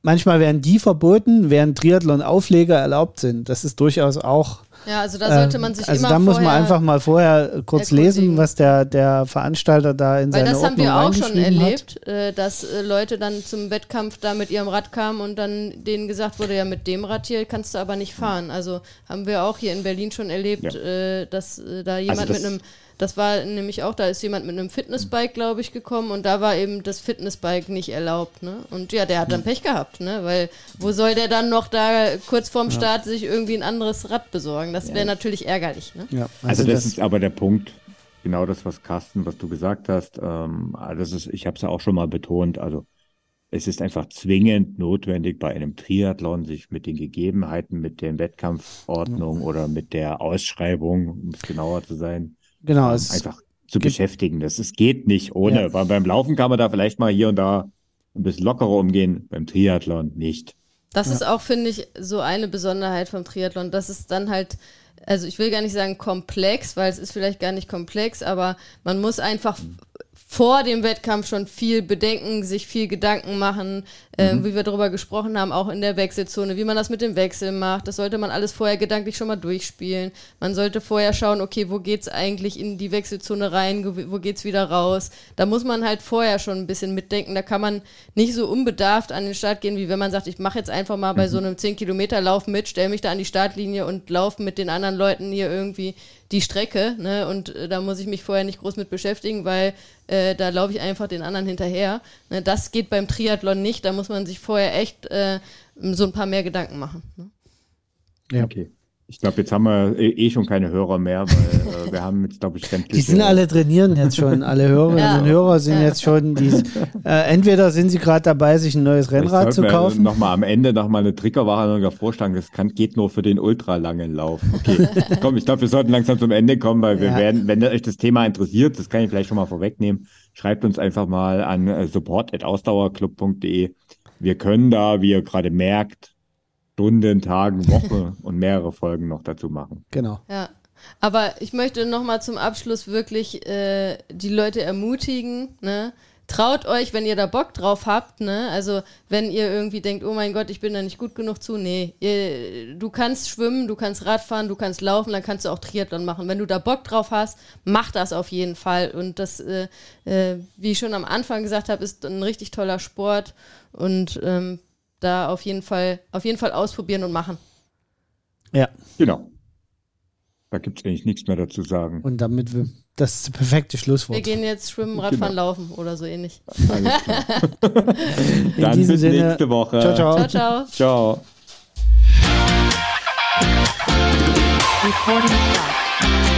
manchmal werden die verboten, während Triathlon-Aufleger erlaubt sind. Das ist durchaus auch. Ja, also da sollte man sich also immer da muss man einfach mal vorher kurz lesen, was der, der Veranstalter da in Weil seine das haben Ordnung wir auch schon reingeschrieben hat. erlebt, äh, dass äh, Leute dann zum Wettkampf da mit ihrem Rad kamen und dann denen gesagt wurde, ja, mit dem Rad hier kannst du aber nicht fahren. Also haben wir auch hier in Berlin schon erlebt, Ja. äh, dass da jemand das- mit einem, das war nämlich auch, da ist jemand mit einem Fitnessbike, glaube ich, gekommen und da war eben das Fitnessbike nicht erlaubt, ne? Und ja, der hat dann Pech gehabt, ne? Weil wo soll der dann noch da kurz vorm Start sich irgendwie ein anderes Rad besorgen? Das wäre natürlich ärgerlich, ne? Ja, Also, das, ist aber der Punkt, genau das, was Carsten, was du gesagt hast. Ähm, also das ist, ich habe es ja auch schon mal betont. Also es ist einfach zwingend notwendig bei einem Triathlon, sich mit den Gegebenheiten, mit der Wettkampfordnung oder mit der Ausschreibung, um es genauer zu sein, genau, ähm, es einfach zu beschäftigen. Das es geht nicht ohne. Ja. Weil beim Laufen kann man da vielleicht mal hier und da ein bisschen lockerer umgehen, beim Triathlon nicht. Das ist auch, finde ich, so eine Besonderheit vom Triathlon. Das ist dann halt, also ich will gar nicht sagen komplex, weil es ist vielleicht gar nicht komplex, aber man muss einfach vor dem Wettkampf schon viel bedenken, sich viel Gedanken machen, äh, wie wir darüber gesprochen haben, auch in der Wechselzone, wie man das mit dem Wechsel macht. Das sollte man alles vorher gedanklich schon mal durchspielen. Man sollte vorher schauen, okay, wo geht's eigentlich in die Wechselzone rein, wo- geht's wieder raus. Da muss man halt vorher schon ein bisschen mitdenken. Da kann man nicht so unbedarft an den Start gehen, wie wenn man sagt, ich mache jetzt einfach mal bei so einem 10-Kilometer-Lauf mit, stelle mich da an die Startlinie und laufe mit den anderen Leuten hier irgendwie die Strecke. Ne? Und äh, da muss ich mich vorher nicht groß mit beschäftigen, weil äh, da laufe ich einfach den anderen hinterher. Ne? Das geht beim Triathlon nicht. Da muss man sich vorher echt äh, so ein paar mehr Gedanken machen. Ne? Ja. Okay. Ich glaube, jetzt haben wir eh eh schon keine Hörer mehr, weil äh, wir haben jetzt, glaube ich, sämtliche. Die sind alle trainieren jetzt schon. Alle Hörerinnen Ja. und Hörer sind Ja. jetzt schon. Die, äh, entweder sind sie gerade dabei, sich ein neues Rennrad zu kaufen. Nochmal am Ende nochmal eine Triggerwarnung vorschlagen. Das kann, geht nur für den ultralangen Lauf. Okay, komm, ich glaube, wir sollten langsam zum Ende kommen, weil wir Ja. werden, wenn euch das Thema interessiert, das kann ich vielleicht schon mal vorwegnehmen, schreibt uns einfach mal an äh, support.ausdauerclub.de. Wir können da, wie ihr gerade merkt, Stunden, Tagen, Woche und mehrere Folgen noch dazu machen. Genau. Ja. Aber ich möchte nochmal zum Abschluss wirklich äh, die Leute ermutigen, ne? Traut euch, wenn ihr da Bock drauf habt, ne? Also, wenn ihr irgendwie denkt, oh mein Gott, ich bin da nicht gut genug zu, nee. Ihr, du kannst schwimmen, du kannst Radfahren, du kannst laufen, dann kannst du auch Triathlon machen. Wenn du da Bock drauf hast, mach das auf jeden Fall. Und das, äh, äh, wie ich schon am Anfang gesagt habe, ist ein richtig toller Sport. Und ähm, da auf jeden Fall, auf jeden Fall ausprobieren und machen. Ja. Genau. Da gibt es eigentlich nichts mehr dazu sagen. Und damit wir. Das ist das perfekte Schlusswort. Wir gehen jetzt schwimmen, Radfahren, Genau. laufen oder so ähnlich. Alles klar. In Dann bis Sinne. nächste Woche. Ciao, ciao. Ciao, ciao. Ciao.